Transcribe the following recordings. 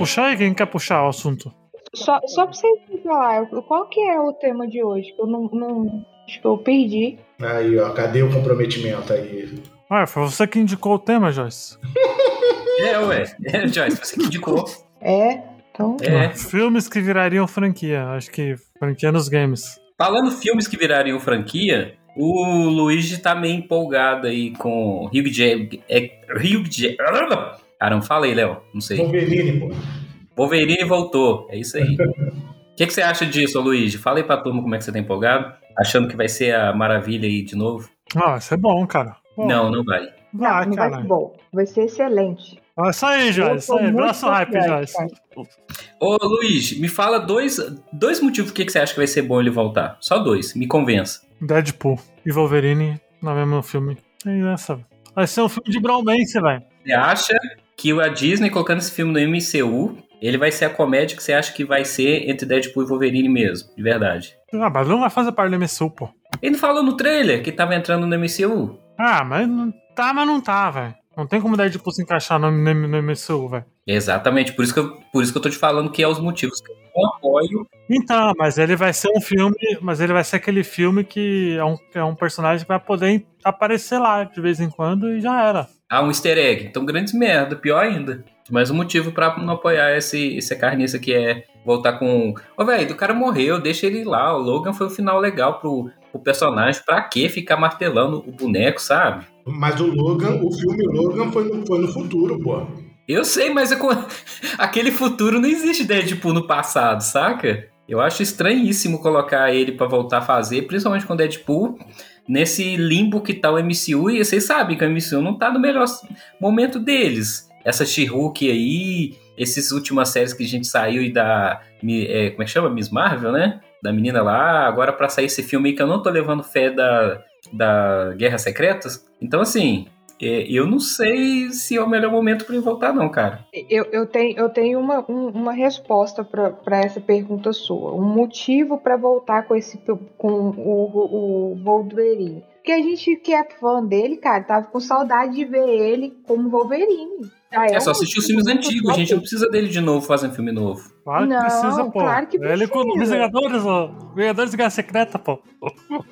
puxar aí? Quem quer puxar o assunto? Só, só pra vocês falar, qual que é o tema de hoje? Que eu não, não. Acho que eu perdi. Aí, ó, cadê o comprometimento aí? Ué, foi você que indicou o tema, Joyce. É, ué. É, Joyce, você que indicou. É, então. É. Filmes que virariam franquia. Acho que franquia nos games. Falando filmes que virariam franquia, o Luigi tá meio empolgado aí com Hugh Jack. É, Hugh Jack. Caramba, fala aí, Léo. Não sei. Wolverine, pô. Wolverine voltou. É isso aí. O que, que você acha disso, ô Luigi? Fala aí pra turma como é que você tá empolgado. Achando que vai ser a maravilha aí de novo? Ah, isso é bom, cara. Bom, Não, não vai. Vai, não, não vai ser bom. Vai ser excelente. Ah, Isso aí, Joyce. Isso aí. muito Braço hype, Joyce. Ô, Luigi, me fala dois, dois motivos por que que você acha que vai ser bom ele voltar. Só dois, me convença. Deadpool e Wolverine no mesmo filme. É essa. Vai ser um filme de bromance, velho. Você acha que a Disney colocando esse filme no MCU, ele vai ser a comédia que você acha que vai ser entre Deadpool e Wolverine mesmo, de verdade? Ah, mas não vai fazer parte do MSU, pô. Ele não falou no trailer que tava entrando no MCU. Ah, mas não tá, mas não tá, velho. Não tem como Deadpool se encaixar no, no, no MSU, velho. Exatamente, por isso, que eu, por isso que eu tô te falando que é os motivos que eu não apoio. Então, mas ele vai ser um filme, mas ele vai ser aquele filme que é um, é um personagem que vai poder aparecer lá de vez em quando e já era. Ah, um easter egg. Então, grandes merda, pior ainda. Mais um motivo pra não apoiar esse, esse carniça que é voltar com. Ô, velho, o cara morreu, deixa ele lá. O Logan foi o final legal pro, pro personagem. Pra que ficar martelando o boneco, sabe? Mas o Logan, o filme Logan foi no, foi no futuro, pô. Eu sei, mas é com... aquele futuro não existe Deadpool no passado, saca? Eu acho estranhíssimo colocar ele pra voltar a fazer, principalmente com Deadpool, nesse limbo que tá o MCU, e vocês sabem que o MCU não tá no melhor momento deles. Essa She-Hulk aí, essas últimas séries que a gente saiu e da. é, como é que chama? Miss Marvel, né? Da menina lá, agora pra sair esse filme aí que eu não tô levando fé da, da Guerras Secretas. Então, assim, eu não sei se é o melhor momento pra ele voltar, não, cara. Eu, eu tenho, eu tenho uma, um- uma resposta para essa pergunta sua. Um motivo para voltar com esse com o, o Wolverine. Porque a gente que é fã dele, cara, tava com saudade de ver ele como Wolverine. Já É, um só assistir os filmes antigos, a gente não precisa dele de novo fazendo filme novo. Claro que Não, precisa, pô. claro que Ele com os precisa. Vingadores, ó. Vingadores de Guerra Secreta, pô.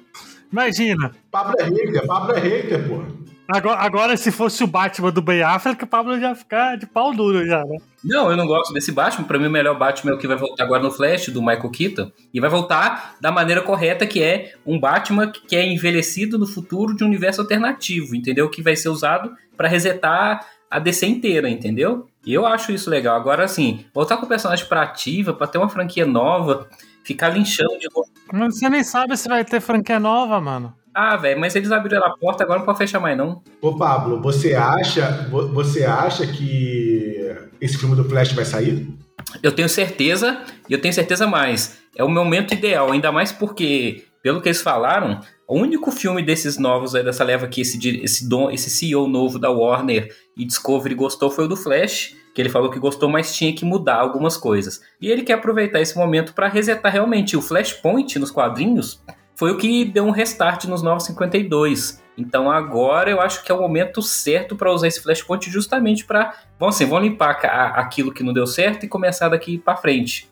Imagina. Pablo é hater, Pablo é hater, pô. Agora, agora, se fosse o Batman do Ben Affleck, o Pablo já ia ficar de pau duro já, né? Não, eu não gosto desse Batman. Pra mim, o melhor Batman é o que vai voltar agora no Flash, do Michael Keaton. E vai voltar da maneira correta, que é um Batman que é envelhecido no futuro de um universo alternativo, entendeu? Que vai ser usado pra resetar a DC inteira, entendeu? E eu acho isso legal. Agora, assim, voltar com o personagem pra ativa, pra ter uma franquia nova, ficar linchando de novo. Mas você nem sabe se vai ter franquia nova, mano. Ah, velho, mas eles abriram a porta, agora não pode fechar mais, não. Ô, Pablo, você acha, vo- você acha que esse filme do Flash vai sair? Eu tenho certeza, e eu tenho certeza mais. É o momento ideal, ainda mais porque, pelo que eles falaram, o único filme desses novos aí, dessa leva que esse, esse, esse CEO novo da Warner e Discovery gostou foi o do Flash, que ele falou que gostou, mas tinha que mudar algumas coisas. E ele quer aproveitar esse momento para resetar realmente. O Flashpoint nos quadrinhos foi o que deu um restart nos 952. Então agora eu acho que é o momento certo para usar esse Flashpoint justamente para, vamos assim, vamos limpar a- aquilo que não deu certo e começar daqui para frente.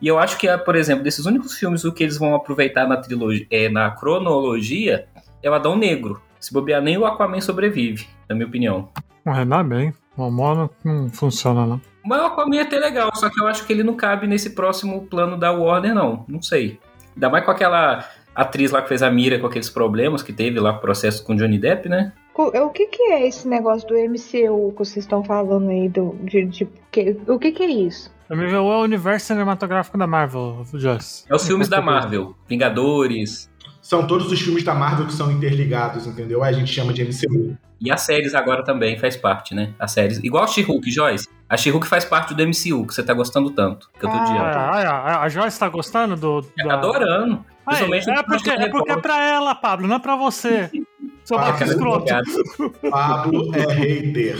E eu acho que, por exemplo, desses únicos filmes o que eles vão aproveitar na trilogia, é, na cronologia é o Adão Negro. Se bobear nem o Aquaman sobrevive, na minha opinião. Ainda bem. O amor não, não funciona, não. Mas o Aquaman é até legal, só que eu acho que ele não cabe nesse próximo plano da Warner, não. Não sei. Ainda mais com aquela atriz lá que fez a Mira com aqueles problemas que teve lá, processo com Johnny Depp, né? Co- O que, que é esse negócio do MCU que vocês estão falando aí? Do, de, de- que- o que, que é isso? O MVU é o universo cinematográfico da Marvel, Joyce. É os filmes da Marvel. Vingadores. São todos os filmes da Marvel que são interligados, entendeu? Aí a gente chama de MCU. E as séries agora também faz parte, né? As séries. Igual a She-Hulk, Joyce. A She-Hulk faz parte do MCU, que você tá gostando tanto. Que eu tô Ah. Ah, ah, a Joyce tá gostando do. Tá da- adorando. Ai, Principalmente é, porque, é porque é pra ela, Pablo, não é pra você. Baixo cara, escroto. Pablo é hater?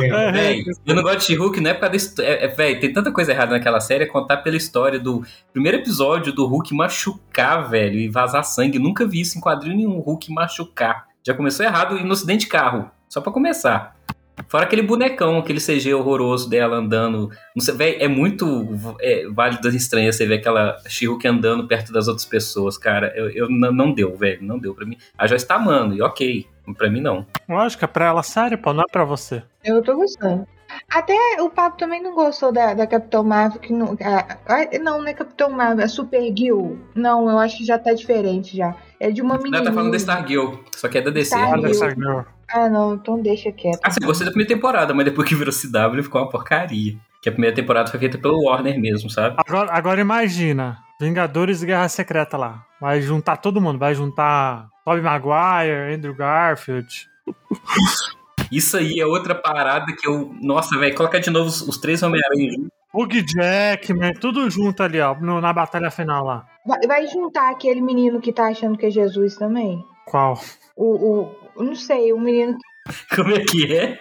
É. Véi, eu não gosto de She-Hulk, não é por causa da é, é, Véi, tem tanta coisa errada naquela série, é contar pela história do primeiro episódio do Hulk machucar, velho, e vazar sangue. Nunca vi isso em quadrinho nenhum, Hulk machucar. Já começou errado e no acidente de carro. Só pra começar. Fora aquele bonecão, aquele CG horroroso dela andando. Não sei, véi, é muito é, Vale das Estranhas você ver aquela she andando perto das outras pessoas, cara. Eu, eu não deu, velho. Não deu pra mim. A Joyce tá amando, e ok. Pra mim, não. Lógico, é pra ela sério, pô, não é pra você. Eu tô gostando. Até o Pablo também não gostou da, da Capitão Marvel. Que não, a, a, não, não é Capitão Marvel, é Super Gil. Não, eu acho que já tá diferente já. É de uma menina. Não, tá falando da Stargirl, só que é da DC. Stargirl. Ah, não, então deixa quieto. Ah, você gostei da primeira temporada, mas depois que virou CW ficou uma porcaria. Que a primeira temporada foi feita pelo Warner mesmo, sabe? Agora, agora imagina, Vingadores e Guerra Secreta lá. Vai juntar todo mundo, vai juntar Tobey Maguire, Andrew Garfield. Isso aí é outra parada que eu. Nossa, velho, coloca de novo os, os três Homem-Aranha juntos. Hugh Jackman, tudo junto ali, ó, no, na batalha final lá. Vai, vai, juntar aquele menino que tá achando que é Jesus também? Qual? O, o não sei, o menino. Como é que é?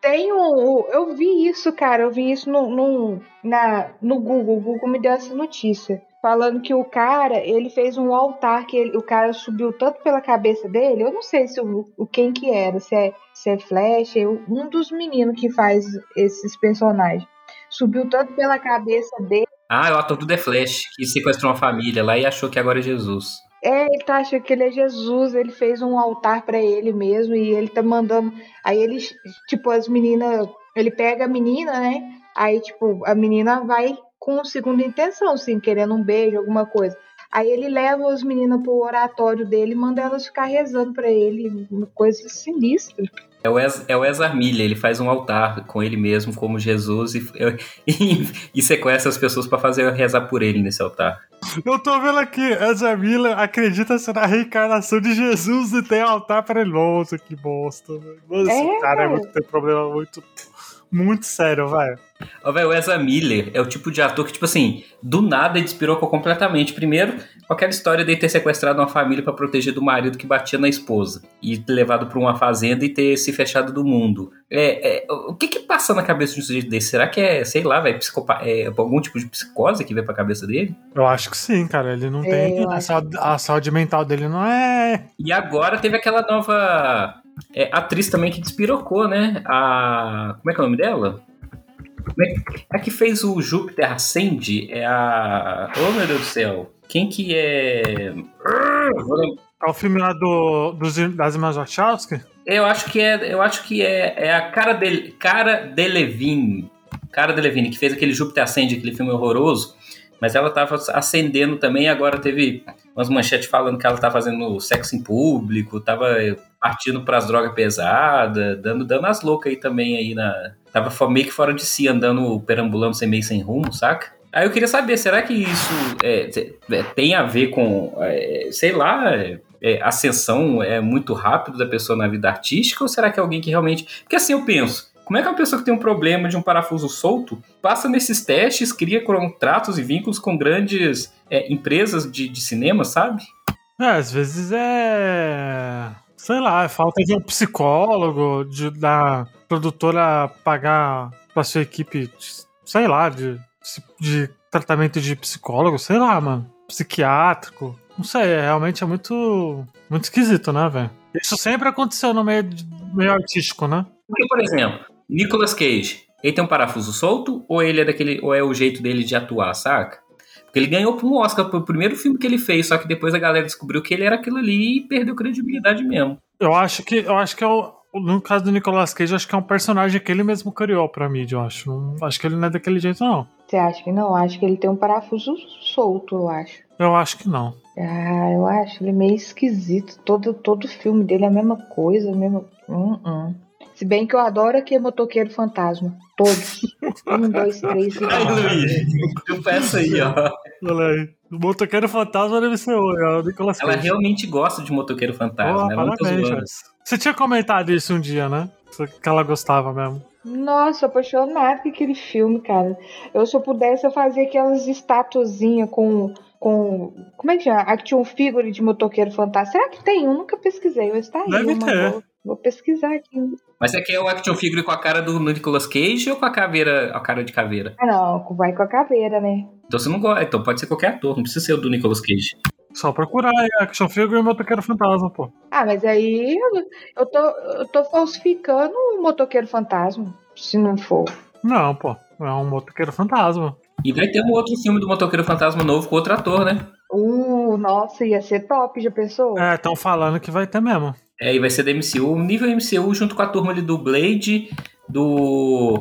Tem um. Eu vi isso, cara. Eu vi isso no, no, na, no Google. O Google me deu essa notícia. Falando que o cara, ele fez um altar que ele, o cara subiu tanto pela cabeça dele. Eu não sei se o, o quem que era, se é, se é Flash, um dos meninos que faz esses personagens. Subiu tanto pela cabeça dele. Ah, o ator do The Flash, que sequestrou uma família lá e achou que agora é Jesus. É, ele tá achando que ele é Jesus, ele fez um altar para ele mesmo e ele tá mandando. Aí ele, tipo, as meninas. Ele pega a menina, né? Aí, tipo, a menina vai com segunda intenção, assim, querendo um beijo, alguma coisa. Aí ele leva as meninas pro oratório dele e manda elas ficar rezando para ele, uma coisa sinistra. É o, Ez, é o Ezra Miller, ele faz um altar com ele mesmo como Jesus e, e, e sequestra as pessoas para fazer rezar por ele nesse altar. Eu tô vendo aqui, Ezra Miller acredita ser a reencarnação de Jesus e tem altar para ele. Nossa, que bosta. Mano, esse é, cara é muito, tem problema muito muito sério, vai. Ó, velho, o Ezra Miller é o tipo de ator que, tipo assim, do nada ele despirocou completamente. Primeiro, com aquela história de ter sequestrado uma família para proteger do marido que batia na esposa. E ter levado pra uma fazenda e ter se fechado do mundo. É, é o que que passa na cabeça de um sujeito desse? Será que é, sei lá, velho, é algum tipo de psicose que vem pra cabeça dele? Eu acho que sim, cara. Ele não é, tem. A saúde, a saúde mental dele não é. E agora teve aquela nova é, atriz também que despirocou, né? A. Como é que é o nome dela? É, a que fez o Júpiter Ascende é a. Oh meu Deus do céu! Quem que é. É o filme lá do, dos, das irmãs Wachowski? Eu acho que é. Eu acho que é, é a cara de, cara de Levine. Cara de Levine, que fez aquele Júpiter Ascende, aquele filme horroroso. Mas ela tava ascendendo também, agora teve umas manchetes falando que ela tá fazendo sexo em público, tava partindo para as drogas pesadas, dando, dando as loucas aí também aí na. Tava meio que fora de si, andando, perambulando sem meio sem rumo, saca? Aí eu queria saber, será que isso é, é, tem a ver com, é, sei lá, é, ascensão é muito rápido da pessoa na vida artística, ou será que é alguém que realmente. Porque assim eu penso, como é que uma pessoa que tem um problema de um parafuso solto passa nesses testes, cria contratos e vínculos com grandes é, empresas de, de cinema, sabe? É, às vezes é. Sei lá, é falta de um psicólogo, de, da produtora pagar pra sua equipe, sei lá, de, de tratamento de psicólogo, sei lá, mano. Psiquiátrico. Não sei, é, realmente é muito, muito esquisito, né, velho? Isso sempre aconteceu no meio, meio artístico, né? Porque, por exemplo, Nicolas Cage, ele tem um parafuso solto ou ele é daquele ou é o jeito dele de atuar, saca? Porque ele ganhou um Oscar pro primeiro filme que ele fez, só que depois a galera descobriu que ele era aquilo ali e perdeu credibilidade mesmo. Eu acho que eu acho que é o, no caso do Nicolas Cage, acho que é um personagem que ele mesmo criou pra mídia, eu acho. Não, acho que ele não é daquele jeito, não. Você acha que não? Acho que ele tem um parafuso solto, eu acho. Eu acho que não. Ah, eu acho ele meio esquisito. Todo, todo filme dele é a mesma coisa, a mesma. Hum, hum. Se bem que eu adoro aqui Motoqueiro Fantasma. Todos. um, dois, três e Ai, Luiz, eu peço aí, ó. Olha aí. O Motoqueiro Fantasma deve ser o Nicolas Ela realmente gosta de Motoqueiro Fantasma. Oh, ela parabéns, Você tinha comentado isso um dia, né? Que ela gostava mesmo. Nossa, apaixonada com aquele filme, cara. Eu, se eu pudesse, eu fazia aquelas estatuazinhas com com. Como é que chama? Action figure de motoqueiro fantasma. Será que tem um? Nunca pesquisei, mas tá aí. Deve ter. Vou, vou, pesquisar aqui. Mas você quer o action figure com a cara do Nicolas Cage ou com a caveira, a cara de caveira? Ah, não, vai com a caveira, né? Então você não gosta. Então pode ser qualquer ator, não precisa ser o do Nicolas Cage. Só procurar aí, Action Figure e Motoqueiro Fantasma, pô. Ah, mas aí eu, eu tô, eu tô falsificando o Motoqueiro Fantasma, se não for. Não, pô. É um Motoqueiro Fantasma. E vai ter um outro filme do Motoqueiro Fantasma novo com outro ator, né? Uh, nossa, ia ser top, já pensou? É, estão falando que vai ter mesmo. É, e vai ser da MCU, nível MCU, junto com a turma ali do Blade, do.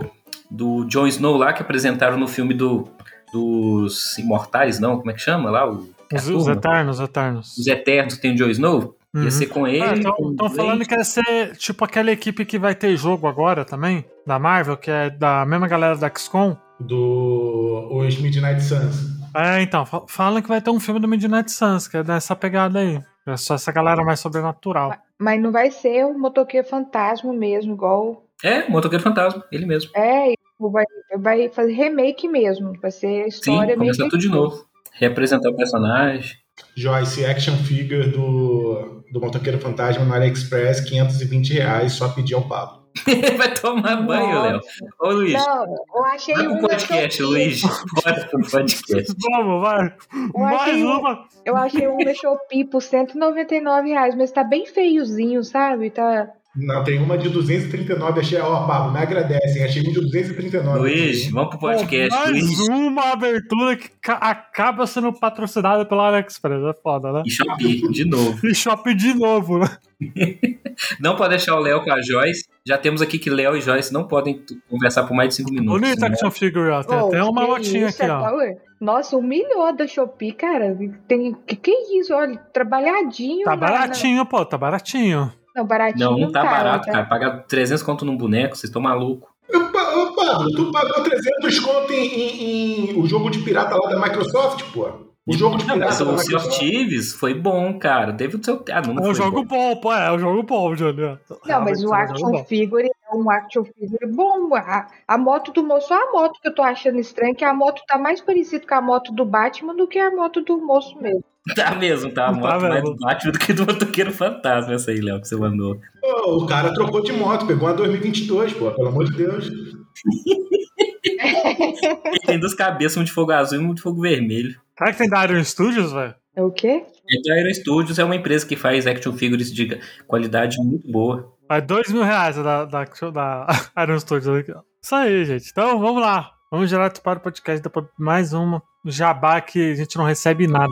do Jon Snow lá, que apresentaram no filme do, dos Imortais, não? Como é que chama lá? O, Os, os Eternos, Eternos. Os Eternos tem o Jon Snow? Ia Uhum. ser com ele. Estão Blade. falando que ia ser tipo aquela equipe que vai ter jogo agora também, da Marvel, que é da mesma galera da XCOM. Do os Midnight Suns. É, então, fa- falam que vai ter um filme do Midnight Suns, que é dessa pegada aí. É só essa galera mais sobrenatural. Mas não vai ser o Motoqueiro Fantasma mesmo, igual. É, o Motoqueiro Fantasma, ele mesmo. É, vai, vai fazer remake mesmo. Vai ser a Sim, história meio começar que- tudo de novo. Reapresentar o personagem. Joyce, action figure do, do Motoqueiro Fantasma no AliExpress, 520 reais, só pedir ao Pablo. vai tomar banho, Léo. Ô, Luiz. Não, eu achei Vai pro podcast. Luiz. Bora pro podcast. Vamos, vai! Eu Mais achei um- uma! Eu achei um na Shopee por 199 reais, mas tá bem feiozinho, sabe? Tá. Não, tem uma de 239, achei, ó, Pablo, me agradecem, achei um de 239. Luiz, vamos pro podcast. Mais Luiz. uma abertura que ca- acaba sendo patrocinada pela AliExpress. É foda, né? E Shopee, de novo. E shopping de novo, né? Não pode deixar o Léo com a Joyce. Já temos aqui que Léo e Joyce não podem conversar por mais de 5 minutos. Bonita né? action figure, ó. Tem Ô, até uma isso, aqui, é ó. power. Nossa, um milhão da Shopee, cara. Tem. Que que é isso? Olha, trabalhadinho. Tá na- na- baratinho, pô, tá baratinho. Não, baratinho. Não, não tá cara, barato, tá- cara. Pagar 300 conto num boneco, vocês estão malucos. Pablo, tu pagou 300 conto em, em- em o jogo de pirata lá da Microsoft, pô? O jogo de Não, mas pirata o Sea of. Thieves foi bom, cara. Teve o seu. Ah, não, não É um jogo bom. bom, pô, é um jogo bom, Juliano. Não, mas o é um action figure é um action figure bom. A, a moto do moço, só a moto que eu tô achando estranha, que a moto tá mais parecida com a moto do Batman do que a moto do moço mesmo. Tá mesmo, tá? A Tá moto mais mesmo. do Batman do que do motoqueiro fantasma, essa aí, Léo, que você mandou. O cara trocou de moto, pegou uma 2022, pô, pelo amor de Deus. Tem duas cabeças, um de fogo azul e um de fogo vermelho. Será que tem da Iron Studios, velho? É o quê? Então, a Aero Studios é uma empresa que faz action figures de qualidade muito boa. Vai dois mil reais da, da, da Iron Studios. Isso aí, gente. Então, vamos lá. Vamos direto para o podcast mais uma jabá que a gente não recebe nada.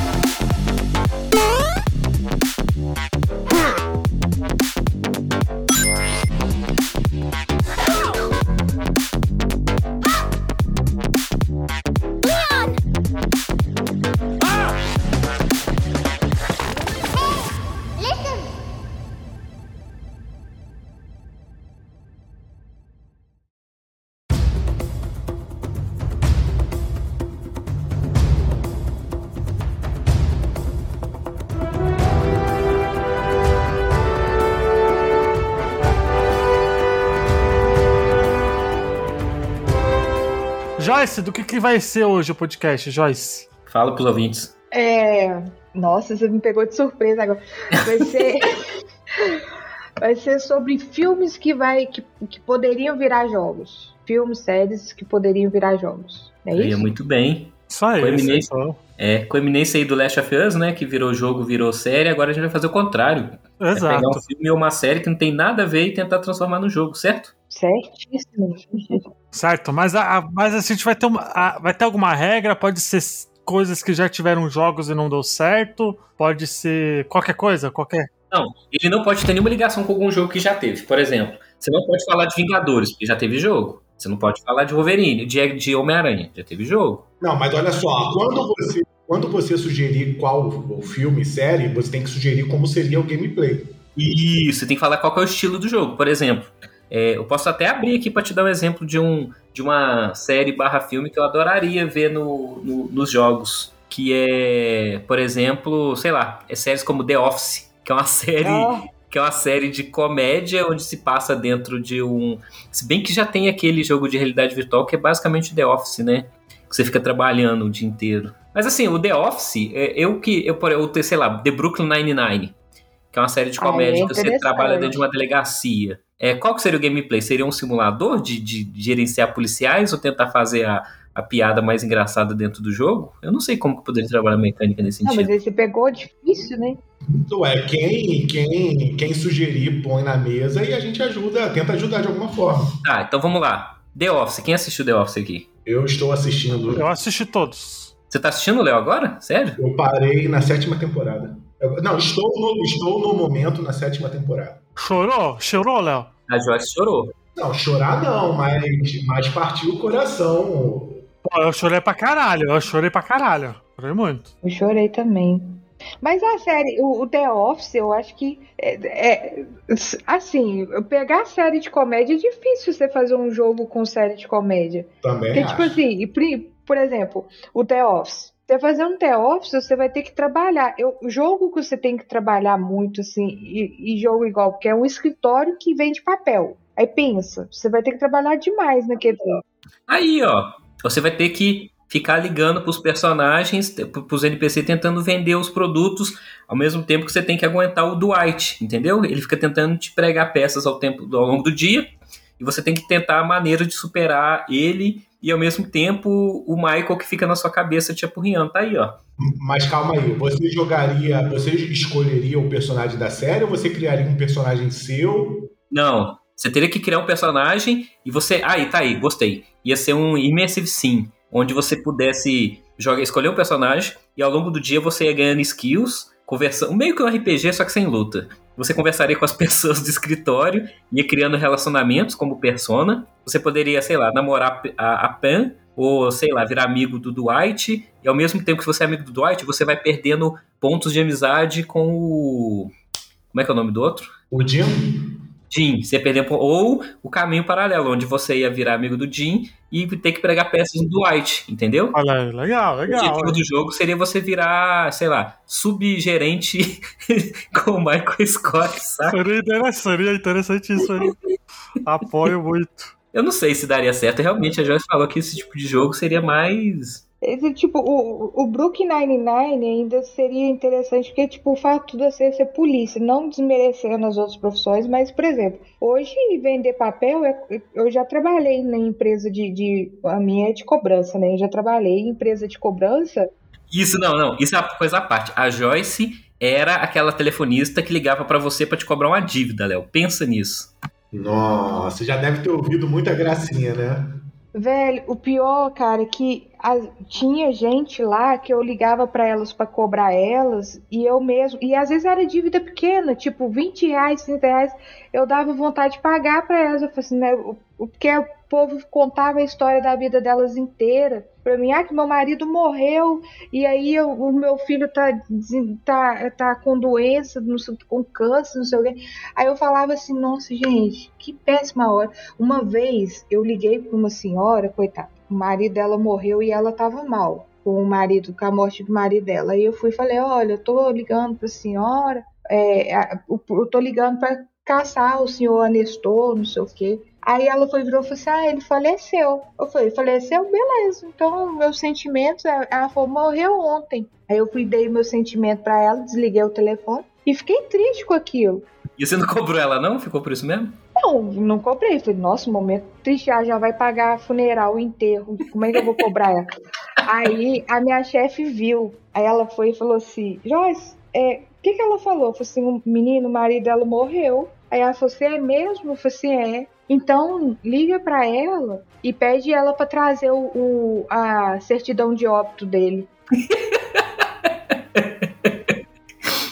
Joyce, do que, que vai ser hoje o podcast, Joyce? Fala pros ouvintes. É. Nossa, você me pegou de surpresa agora. Vai ser. vai ser sobre filmes que, vai, que, que poderiam virar jogos. Filmes, séries que poderiam virar jogos. É isso? muito bem. Só Com isso. eminência. É, com a eminência aí do Last of Us, né? Que virou jogo, virou série, agora a gente vai fazer o contrário. É Exato. pegar um filme ou uma série que não tem nada a ver e tentar transformar no jogo, certo? Certíssimo. Certo, mas, a, a- mas assim, a gente vai ter, uma, a- vai ter alguma regra? Pode ser coisas que já tiveram jogos e não deu certo? Pode ser qualquer coisa? Qualquer. Não, ele não pode ter nenhuma ligação com algum jogo que já teve. Por exemplo, você não pode falar de Vingadores, porque já teve jogo. Você não pode falar de Wolverine, de, de Homem-Aranha, já teve jogo. Não, mas olha só, quando você, quando você sugerir qual o filme, série, você tem que sugerir como seria o gameplay. Isso, tem que falar qual que é o estilo do jogo. Por exemplo, é, eu posso até abrir aqui para te dar um exemplo de, um, de uma série barra filme que eu adoraria ver no, no- nos jogos. Que é, por exemplo, sei lá, é séries como The Office, que é uma série. Ah. Que é uma série de comédia onde se passa dentro de um. Se bem que já tem aquele jogo de realidade virtual que é basicamente The Office, né? Que você fica trabalhando o dia inteiro. Mas assim, o The Office, é, eu que. Eu, eu, sei lá, The Brooklyn Nine-Nine que é uma série de Ah, é comédia que você trabalha dentro de uma delegacia. É, qual que seria o gameplay? Seria um simulador de, de gerenciar policiais ou tentar fazer a, a piada mais engraçada dentro do jogo? Eu não sei como que poderia trabalhar a mecânica nesse Não, sentido. mas aí você pegou difícil, né? Ué, quem, quem, quem sugerir põe na mesa e a gente ajuda, tenta ajudar de alguma forma. Tá, então vamos lá. The Office, quem assistiu The Office aqui? Eu estou assistindo. Eu assisti todos. Você tá assistindo, Léo, agora? Sério? Eu parei na sétima temporada. Eu- não, estou no, estou no momento na sétima temporada. Chorou? Chorou, Léo? A Joyce chorou. Não, chorar não, mas, mas partiu o coração. Pô, eu chorei pra caralho. Eu chorei pra caralho. Chorei muito. Eu chorei também. Mas a série, o, o The Office, eu acho que é, é- assim, pegar a série de comédia é difícil você fazer um jogo com série de comédia. Também Porque, tipo acho. assim, e pri- por exemplo, o The Office. Você fazer um The Office, você vai ter que trabalhar. Eu, jogo que você tem que trabalhar muito, assim, e, e jogo igual, porque é um escritório que vende papel. Aí pensa, você vai ter que trabalhar demais naquele. Aí, ó, você vai ter que ficar ligando pros personagens, te- pros NPC tentando vender os produtos, ao mesmo tempo que você tem que aguentar o Dwight, entendeu? Ele fica tentando te pregar peças ao, tempo, ao longo do dia, e você tem que tentar a maneira de superar ele, e ao mesmo tempo o Michael que fica na sua cabeça te apurriando. Tá aí, ó. Mas calma aí, você jogaria, você escolheria o personagem da série ou você criaria um personagem seu? Não, você teria que criar um personagem e você. Aí, tá aí, gostei. Ia ser um Immersive Sim, onde você pudesse jogar, escolher um personagem e ao longo do dia você ia ganhando skills, conversando. Meio que um RPG, só que sem luta. Você conversaria com as pessoas do escritório, ia criando relacionamentos como persona. Você poderia, sei lá, namorar a, a Pam, ou sei lá, virar amigo do Dwight. E ao mesmo tempo que você é amigo do Dwight, você vai perdendo pontos de amizade com o. Como é que é o nome do outro? O Jim? Jim, você po- ou o caminho paralelo, onde você ia virar amigo do Jim e ter que pregar peças do Dwight, entendeu? Olha aí, legal, O legal. objetivo do jogo seria você virar, sei lá, subgerente com o Michael Scott, sabe? Seria interessante, seria interessante isso aí. Apoio muito. Eu não sei se daria certo. Realmente, a Joyce falou que esse tipo de jogo seria mais. Esse, tipo, o, o Brook 99 ainda seria interessante, porque, tipo, o fato de você ser polícia, não desmerecendo as outras profissões, mas, por exemplo, hoje vender papel, é- eu já trabalhei em empresa de, de. A minha é de cobrança, né? Eu já trabalhei em empresa de cobrança. Isso, não, não. Isso é uma coisa à parte. A Joyce era aquela telefonista que ligava pra você pra te cobrar uma dívida, Léo. Pensa nisso. Nossa, já deve ter ouvido muita gracinha, né? Velho, o pior, cara, é que a- tinha gente lá que eu ligava pra elas pra cobrar elas e eu mesmo. E às vezes era dívida pequena, tipo 20 reais, 30 reais. Eu dava vontade de pagar pra elas. Eu falei assim, né? Porque o povo contava a história da vida delas inteira. Pra mim, ah, que meu marido morreu e aí eu- o meu filho tá, tá, tá com doença, com câncer, não sei o quê. Aí eu falava assim, nossa, gente, que péssima hora. Uma vez eu liguei para uma senhora, coitada, o marido dela morreu e ela tava mal com o marido, com a morte do marido dela. Aí eu fui e falei: Olha, eu tô ligando para a senhora, é, eu tô ligando para caçar o senhor Anestor, não sei o quê. Aí ela foi virou e falou assim: Ah, ele faleceu. Eu falei: Faleceu? Beleza. Então, meus sentimentos. Ela falou: Morreu ontem. Aí eu fui, dei meu sentimento para ela, desliguei o telefone e fiquei triste com aquilo. E você não cobrou ela, não? Ficou por isso mesmo? Não, não comprei. Falei, nossa, momento triste, já, já vai pagar funeral, enterro. Como é que eu vou cobrar ela? Aí a minha chefe viu. Aí ela foi e falou assim: Joyce, é, o que, que ela falou? Falei assim: o menino, o marido dela morreu. Aí ela falou assim: é mesmo? Eu falei assim: é. Então liga pra ela e pede ela pra trazer o, o- a certidão de óbito dele.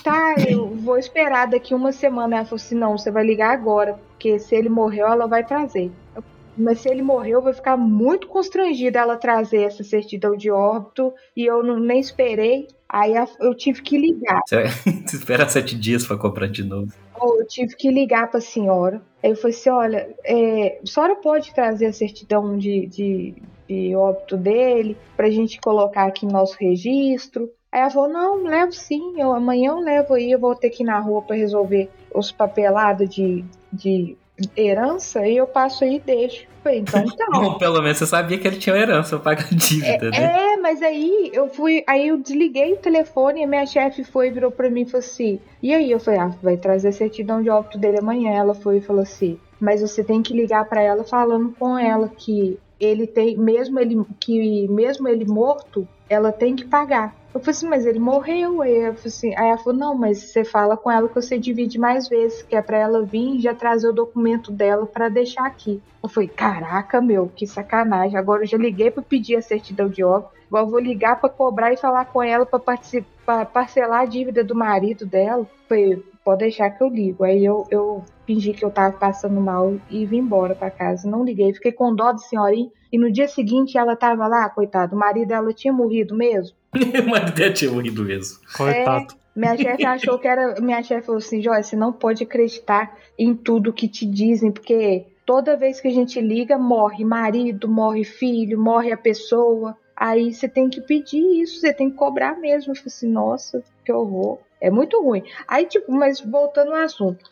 Tá, eu vou esperar daqui uma semana. Ela falou assim: não, você vai ligar agora, porque se ele morreu, ela vai trazer. Eu- Mas se ele morreu, vai ficar muito constrangida ela trazer essa certidão de óbito e eu não, nem esperei. Aí eu tive que ligar. Você espera sete dias pra cobrar de novo. Eu tive que ligar para a senhora. Aí eu falei assim: olha, é, a senhora pode trazer a certidão de, de, de óbito dele para a gente colocar aqui no nosso registro. Aí ela falou: não, levo sim, eu, amanhã eu levo aí, eu vou ter que ir na rua para resolver os papelados de, de herança e eu passo aí e deixo. Falei, então tá. Bom, pelo menos você sabia que ele tinha uma herança pra pagar dívida, né? É, mas aí eu fui, aí eu desliguei o telefone e a minha chefe foi e virou pra mim e falou assim: "E aí?" Eu falei: "Ah, vai trazer a certidão de óbito dele amanhã". Ela foi e falou assim: "Mas você tem que ligar pra ela falando com ela que ele tem, mesmo ele que mesmo ele morto, ela tem que pagar". Eu falei assim, mas ele morreu. Aí, eu falei assim, aí ela falou, não, mas você fala com ela que você divide mais vezes, que é pra ela vir e já trazer o documento dela para deixar aqui. Eu falei, caraca, meu, que sacanagem. Agora eu já liguei para pedir a certidão de óbito. Agora eu vou ligar para cobrar e falar com ela para parcelar a dívida do marido dela. Eu falei, pode deixar que eu ligo. Aí eu, eu fingi que eu tava passando mal e vim embora para casa. Não liguei, fiquei com dó de senhorinha. E no dia seguinte ela tava lá, coitado, o marido dela tinha morrido mesmo. o marido dela tinha morrido mesmo. Coitado. É, minha chefe achou que era. Minha chefe falou assim: Joyce, você não pode acreditar em tudo que te dizem, porque toda vez que a gente liga, morre marido, morre filho, morre a pessoa. Aí você tem que pedir isso, você tem que cobrar mesmo. Eu falei assim: nossa, que horror. É muito ruim. Aí, tipo, mas voltando ao assunto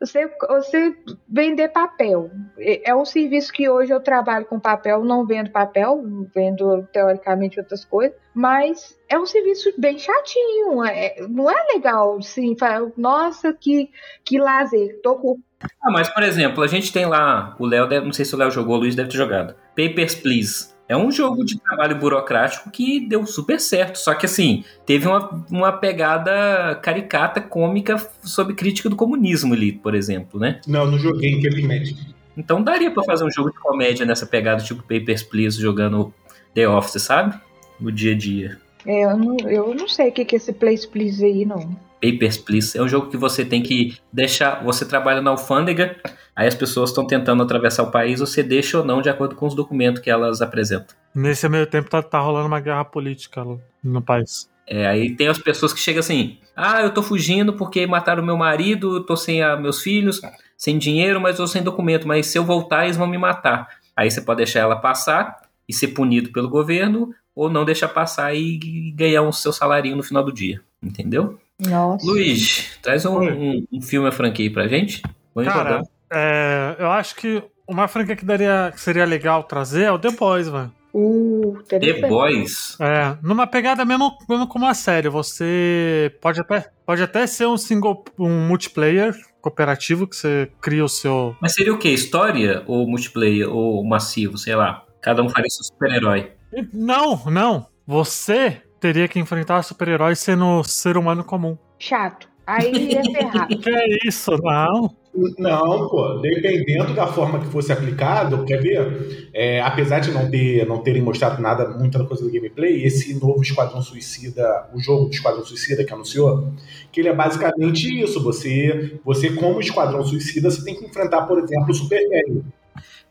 você, você vender papel. É um serviço que hoje eu trabalho com papel, não vendo papel, vendo teoricamente outras coisas, mas é um serviço bem chatinho. É, não é legal, sim. Nossa, que, que lazer. Tô com. Ah, mas, por exemplo, a gente tem lá, o Léo, não sei se o Léo jogou, o Luiz deve ter jogado. Papers, Please. É um jogo de trabalho burocrático que deu super certo. Só que, assim, teve uma, uma pegada caricata, cômica, sobre crítica do comunismo ali, por exemplo, né? Não, não joguei Magic. Então daria para fazer um jogo de comédia nessa pegada, tipo Papers, Please, jogando The Office, sabe? No dia a dia. É, eu não, eu não sei o que é esse Place Please aí, não. Papers, Please. É um jogo que você tem que deixar. Você trabalha na alfândega, aí as pessoas estão tentando atravessar o país, você deixa ou não de acordo com os documentos que elas apresentam. Nesse meio tempo tá, tá rolando uma guerra política no país. É, aí tem as pessoas que chegam assim: ah, eu tô fugindo porque mataram meu marido, eu tô sem a, meus filhos, sem dinheiro, mas eu sem documento, mas se eu voltar, eles vão me matar. Aí você pode deixar ela passar e ser punido pelo governo, ou não deixar passar e ganhar o seu salarinho no final do dia. Entendeu? Nossa. Luiz, traz um, um, um filme a franquia aí pra gente. Vamos Cara, é, eu acho que uma franquia que, daria, que seria legal trazer é o The Boys, velho. Uh, The Boys? É, numa pegada mesmo, mesmo como a série. Você pode até, pode até ser um single, um multiplayer cooperativo que você cria o seu. Mas seria o quê? História ou multiplayer ou massivo, sei lá? Cada um faria seu super-herói. Não, não. Você teria que enfrentar super-heróis sendo ser humano comum. Chato. Aí é ferrado. que é isso? Não. Não, pô, dependendo da forma que fosse aplicado, quer ver? É, apesar de não, ter, não terem mostrado nada, muita coisa do gameplay, esse novo Esquadrão Suicida, o jogo do Esquadrão Suicida que anunciou, que ele é basicamente isso. Você, você como Esquadrão Suicida, você tem que enfrentar, por exemplo, o Superman.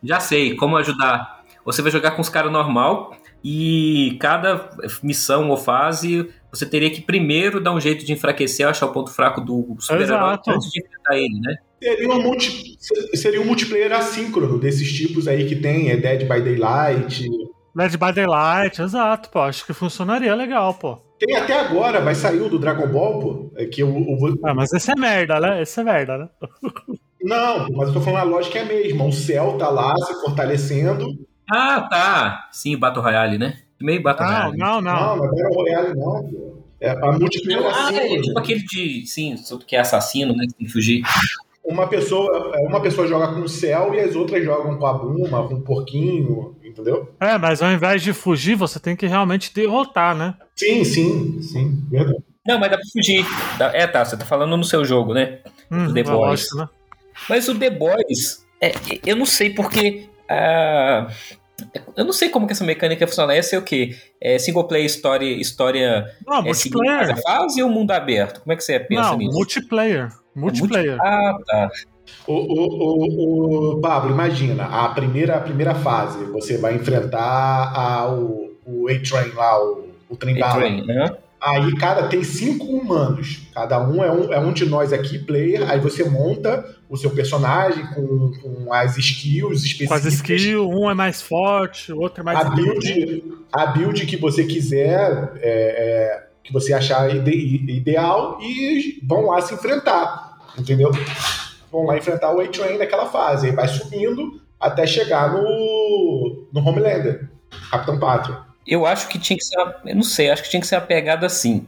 Já sei, como ajudar. Você vai jogar com os caras normal, e cada missão ou fase você teria que primeiro dar um jeito de enfraquecer, achar o ponto fraco do super-herói antes de enfrentar ele, né? Seria um, multi, seria um multiplayer assíncrono desses tipos aí que tem, é Dead by Daylight. Dead by Daylight, exato, pô. Acho que funcionaria legal, pô. Tem até agora, vai sair o do Dragon Ball, pô. É que o, o... Ah, mas esse é merda, né? Esse é merda, né? Não, mas eu tô falando a lógica é a mesma. O céu tá lá se fortalecendo ah, tá. Sim, Battle Royale, né? Meio Battle não, Royale. Não, não, não. Não, não é Battle Royale, não. É a multiplayer ah, assim, é tipo aquele de, sim, que é assassino, né? Que tem que fugir. Uma pessoa, é, uma pessoa joga com o céu e as outras jogam com a Buma, com o porquinho, entendeu? É, mas ao invés de fugir, você tem que realmente derrotar, né? Sim, sim, sim, verdade. Não, mas dá pra fugir. É, tá, você tá falando no seu jogo, né? Hum, The Boys. Lógico, né? Mas o The Boys, é, eu não sei porque. Uh, eu não sei como que essa mecânica funciona. Essa é o quê? É single player, história, história não, é, multiplayer. fase, fase ou mundo aberto? Como é que você pensa não, nisso? Multiplayer. Multiplayer. É multi... Ah, tá. O, o, o, o, Pablo, imagina, a primeira, a primeira fase, você vai enfrentar a, o, o A-Train lá, o, o trem bala. Né? Aí, cara, tem cinco humanos. Cada um é um, é um de nós aqui, player. Aí você monta o seu personagem com, com as skills específicas. Com as skills, um é mais forte, o outro é mais. A build, a build que você quiser, é, é, que você achar ide, ideal, e vão lá se enfrentar. Entendeu? Vão lá enfrentar o A-Train naquela fase. Aí vai subindo até chegar no, no Homelander, Capitão Pátria. Eu acho que tinha que ser. Uma, eu não sei, acho que tinha que ser uma pegada assim.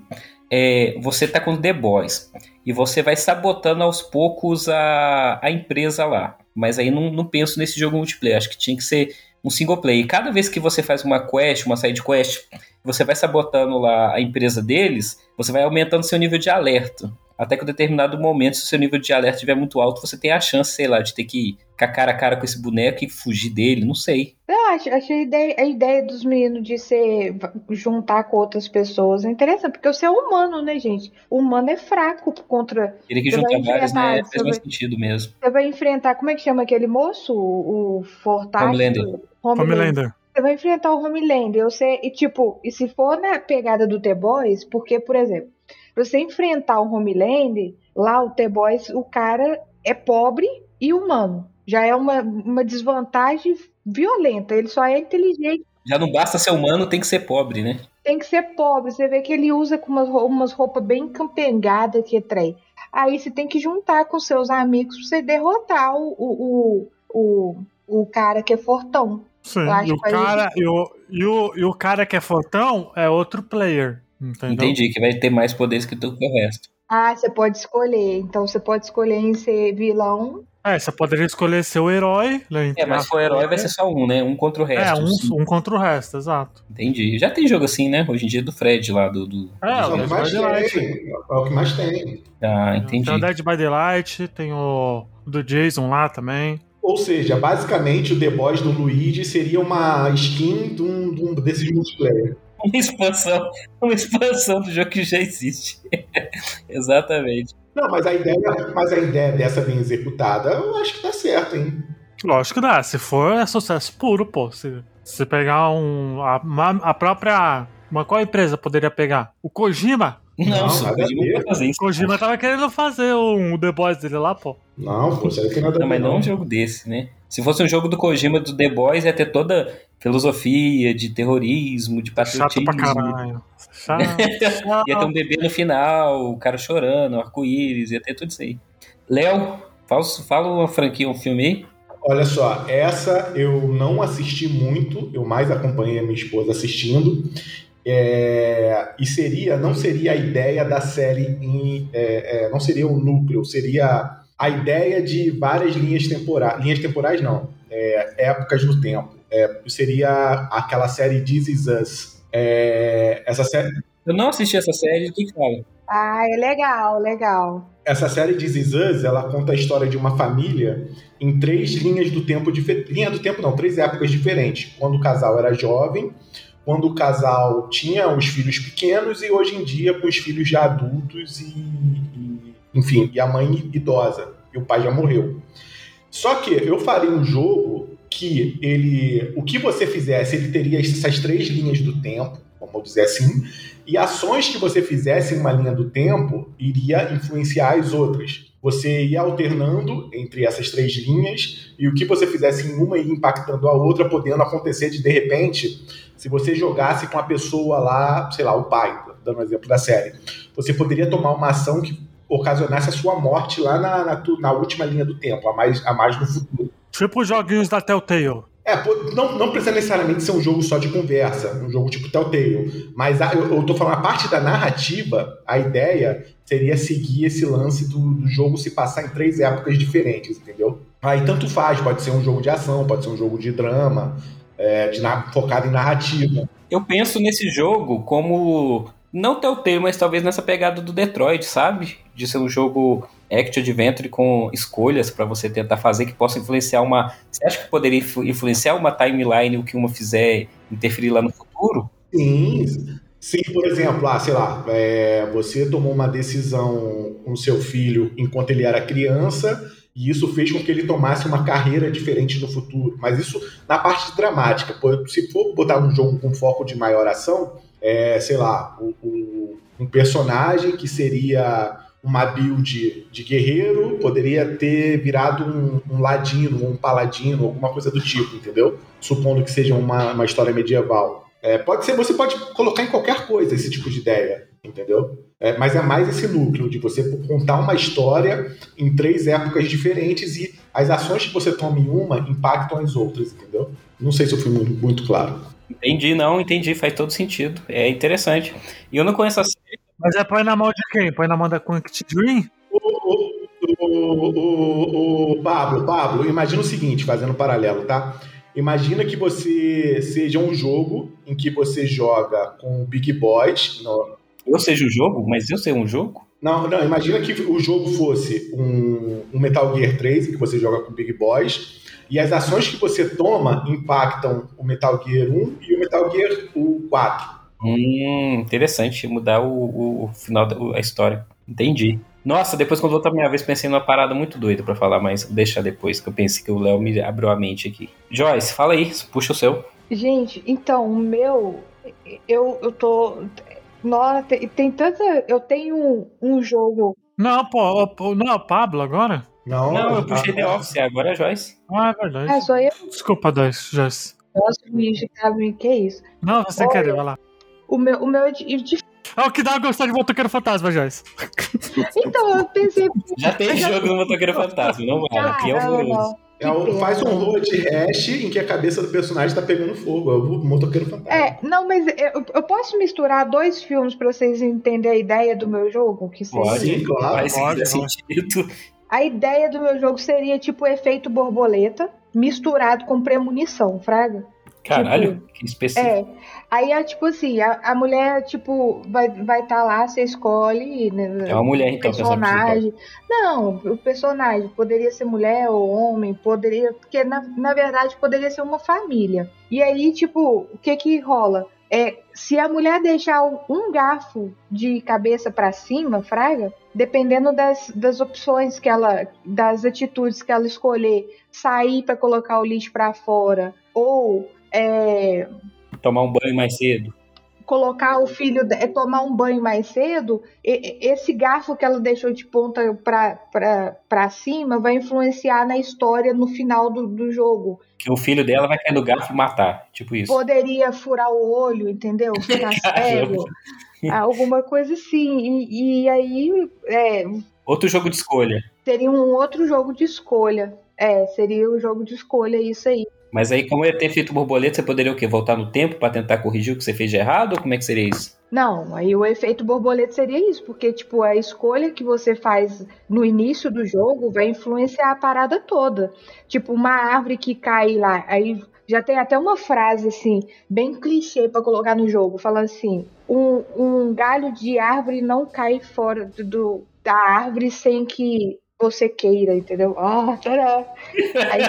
É, você tá com The Boys e você vai sabotando aos poucos a, a empresa lá. Mas aí não, não penso nesse jogo multiplayer. Acho que tinha que ser um single player. E cada vez que você faz uma quest, uma side quest, você vai sabotando lá a empresa deles, você vai aumentando seu nível de alerta. Até que em determinado momento, se o seu nível de alerta estiver muito alto, você tem a chance, sei lá, de ter que ficar cara a cara com esse boneco e fugir dele, não sei. Eu acho, achei a ideia, a ideia dos meninos de ser juntar com outras pessoas é interessante, porque você é humano, né, gente? O humano é fraco contra. Teria que juntar vários, né? Faz mais sentido mesmo. Você vai enfrentar, como é que chama aquele moço? O, o Fortaço? Homelander. Homelander. Você vai enfrentar o Homelander. Você, e tipo, e se for na pegada do The Boys, porque, por exemplo, pra você enfrentar o Homelander, lá o The Boys, o cara é pobre e humano. Já é uma, uma desvantagem violenta. Ele só é inteligente. Já não basta ser humano, tem que ser pobre, né? Tem que ser pobre. Você vê que ele usa com umas, umas roupas bem campengadas que trem. Aí você tem que juntar com seus amigos pra você derrotar o, o, o, o, o cara que é fortão. Sim, e o, cara, e, o, e, o, e o cara que é fortão é outro player. Entendeu? Entendi, que vai ter mais poderes que o resto. Ah, você pode escolher. Então você pode escolher em ser vilão. É, você poderia escolher ser o herói. Né, é, mas for herói vai ser só um, né? Um contra o resto. É, um, um contra o resto, exato. Entendi. Já tem jogo assim, né? Hoje em dia do Fred lá, do. do é, do o Dead by Daylight. É o que mais tem. Ah, entendi. Tem o Dead by Daylight, tem o do Jason lá também. Ou seja, basicamente o The Boys do Luigi seria uma skin de um, de um desses multiplayer. Uma expansão, uma expansão do jogo que já existe. Exatamente. Não, mas a ideia, mas a ideia dessa bem executada, eu acho que tá certo, hein? Lógico que dá. Se for, é sucesso puro, pô. Se, se pegar um. A, a própria. Uma, qual empresa poderia pegar? O Kojima? Não, não o Kojima vai fazer isso. O Kojima tava querendo fazer um The Boys dele lá, pô. Não, pô, você tem nada Não, mas não um jogo desse, né? Se fosse um jogo do Kojima do The Boys, ia ter toda filosofia de terrorismo, de patriotismo. Chato pra caralho. Chato, chato. ia ter um bebê no final, o cara chorando, arco-íris, ia ter tudo isso aí. Léo, fala, fala uma franquia, um filme aí. Olha só, essa eu não assisti muito, eu mais acompanhei a minha esposa assistindo. É, e seria, não seria a ideia da série em, é, é, não seria o núcleo, seria a ideia de várias linhas temporais, linhas temporais não, é, épocas no tempo. É, seria aquela série This Is Us. É, essa série. Eu não assisti essa série, o que fala? Ah, é legal, legal. Essa série This Is Us, ela conta a história de uma família em três linhas do tempo diferentes. Linha do tempo não, três épocas diferentes. Quando o casal era jovem, quando o casal tinha os filhos pequenos e hoje em dia com os filhos já adultos e, e enfim, e a mãe idosa e o pai já morreu. Só que eu faria um jogo que ele, o que você fizesse, ele teria essas três linhas do tempo, vamos dizer assim, e ações que você fizesse em uma linha do tempo iria influenciar as outras. Você ia alternando entre essas três linhas e o que você fizesse em uma ia impactando a outra, podendo acontecer de de repente se você jogasse com a pessoa lá, sei lá, o pai, dando um exemplo da série, você poderia tomar uma ação que ocasionasse a sua morte lá na, na, na última linha do tempo, a mais, a mais no futuro. Tipo os joguinhos da Telltale. É, não, não precisa necessariamente ser um jogo só de conversa, um jogo tipo Telltale. Mas a, eu, eu tô falando, a parte da narrativa, a ideia seria seguir esse lance do, do jogo se passar em três épocas diferentes, entendeu? Aí tanto faz, pode ser um jogo de ação, pode ser um jogo de drama, é, de, focado em narrativa. Eu penso nesse jogo como não Telltale, mas talvez nessa pegada do Detroit, sabe? De ser um jogo action adventure com escolhas para você tentar fazer que possa influenciar uma. Você acha que poderia influenciar uma timeline o que uma fizer interferir lá no futuro? Sim. Sim, por exemplo, ah, sei lá, é, você tomou uma decisão com seu filho enquanto ele era criança e isso fez com que ele tomasse uma carreira diferente no futuro. Mas isso na parte dramática. Se for botar um jogo com foco de maior ação, é, sei lá, um, um personagem que seria uma build de guerreiro poderia ter virado um, um, ladino, um paladino, alguma coisa do tipo, entendeu? Supondo que seja uma, uma história medieval. É, pode ser, você pode colocar em qualquer coisa esse tipo de ideia, entendeu? É, mas é mais esse núcleo de você contar uma história em três épocas diferentes e as ações que você toma em uma impactam as outras, entendeu? Não sei se eu fui muito, muito claro. Entendi, não, entendi, faz todo sentido. É interessante. E eu não conheço a série. Mas é põe na mão de quem? Põe na mão da Quantic Dream? O, o, o, o Pablo, Pablo, imagina o seguinte, fazendo um paralelo, tá? Imagina que você seja um jogo em que você joga com Big Boys. No... Eu seja um jogo? Mas eu sei um jogo? Não, não, imagina que o jogo fosse um, um Metal Gear 3, em que você joga com Big Boys, e as ações que você toma impactam o Metal Gear 1 e o Metal Gear 4. Hum, interessante mudar o, o, o final da a história. Entendi. Nossa, depois quando voltar a minha vez pensei numa parada muito doida para falar, mas deixa depois, que eu pensei que o Léo me abriu a mente aqui. Joyce, fala aí, puxa o seu. Gente, então, o meu, eu, eu tô. Nossa, tem, tem tanta. Eu tenho um, um jogo. Não, pô, pô, não é o Pablo agora? Não, Não, eu puxei The Office, agora é a Joyce. Ah, é verdade. É, só eu. Desculpa, dois, Joyce. Nossa, bicho, sabe que é isso? Não, você Olha. querer, vai lá. O meu, o meu é de, de- É o que dá a gostar de Motoqueiro Fantasma, Joyce. Então, eu pensei. Já tem jogo no Motoqueiro Fantasma, não vale, aqui é horroroso. É o- que faz um pena. road rash em que a cabeça do personagem tá pegando fogo. É o motoqueiro fantasma. É, não, mas eu, eu posso misturar dois filmes pra vocês entenderem a ideia do meu jogo? Que seria? Pode, Sim, claro, faz pode, sentido. A ideia do meu jogo seria tipo efeito borboleta misturado com premonição, fraga? Caralho, que específico. É. Aí é tipo assim, a, a mulher, tipo, vai estar vai tá lá, você escolhe. Né, É uma mulher, então, personagem. Não, o personagem poderia ser mulher ou homem, poderia. Porque na, na verdade poderia ser uma família. E aí, tipo, o que que rola? É, se a mulher deixar um garfo de cabeça pra cima, fraga, dependendo das, das opções que ela, das atitudes que ela escolher, sair pra colocar o lixo pra fora ou é, Tomar um banho mais cedo. colocar o filho, é, tomar um banho mais cedo, esse garfo que ela deixou de ponta pra cima vai influenciar na história no final do, do jogo. Que o filho dela vai cair no garfo e matar. Tipo isso. Poderia furar o olho, entendeu? Ficar cego, alguma coisa assim. E, e aí é, Outro jogo de escolha. seria um outro jogo de escolha. É, seria o jogo de escolha, isso aí. Mas aí, como ia ter feito borboleta, você poderia o quê? Voltar no tempo pra tentar corrigir o que você fez de errado? Ou como é que seria isso? Não, aí o efeito borboleta seria isso, porque tipo a escolha que você faz no início do jogo vai influenciar a parada toda. Tipo uma árvore que cai lá, aí já tem até uma frase assim, bem clichê pra colocar no jogo, falando assim: um, um galho de árvore não cai fora do, do- da árvore sem que você queira, entendeu? Ah, tcharam. Aí,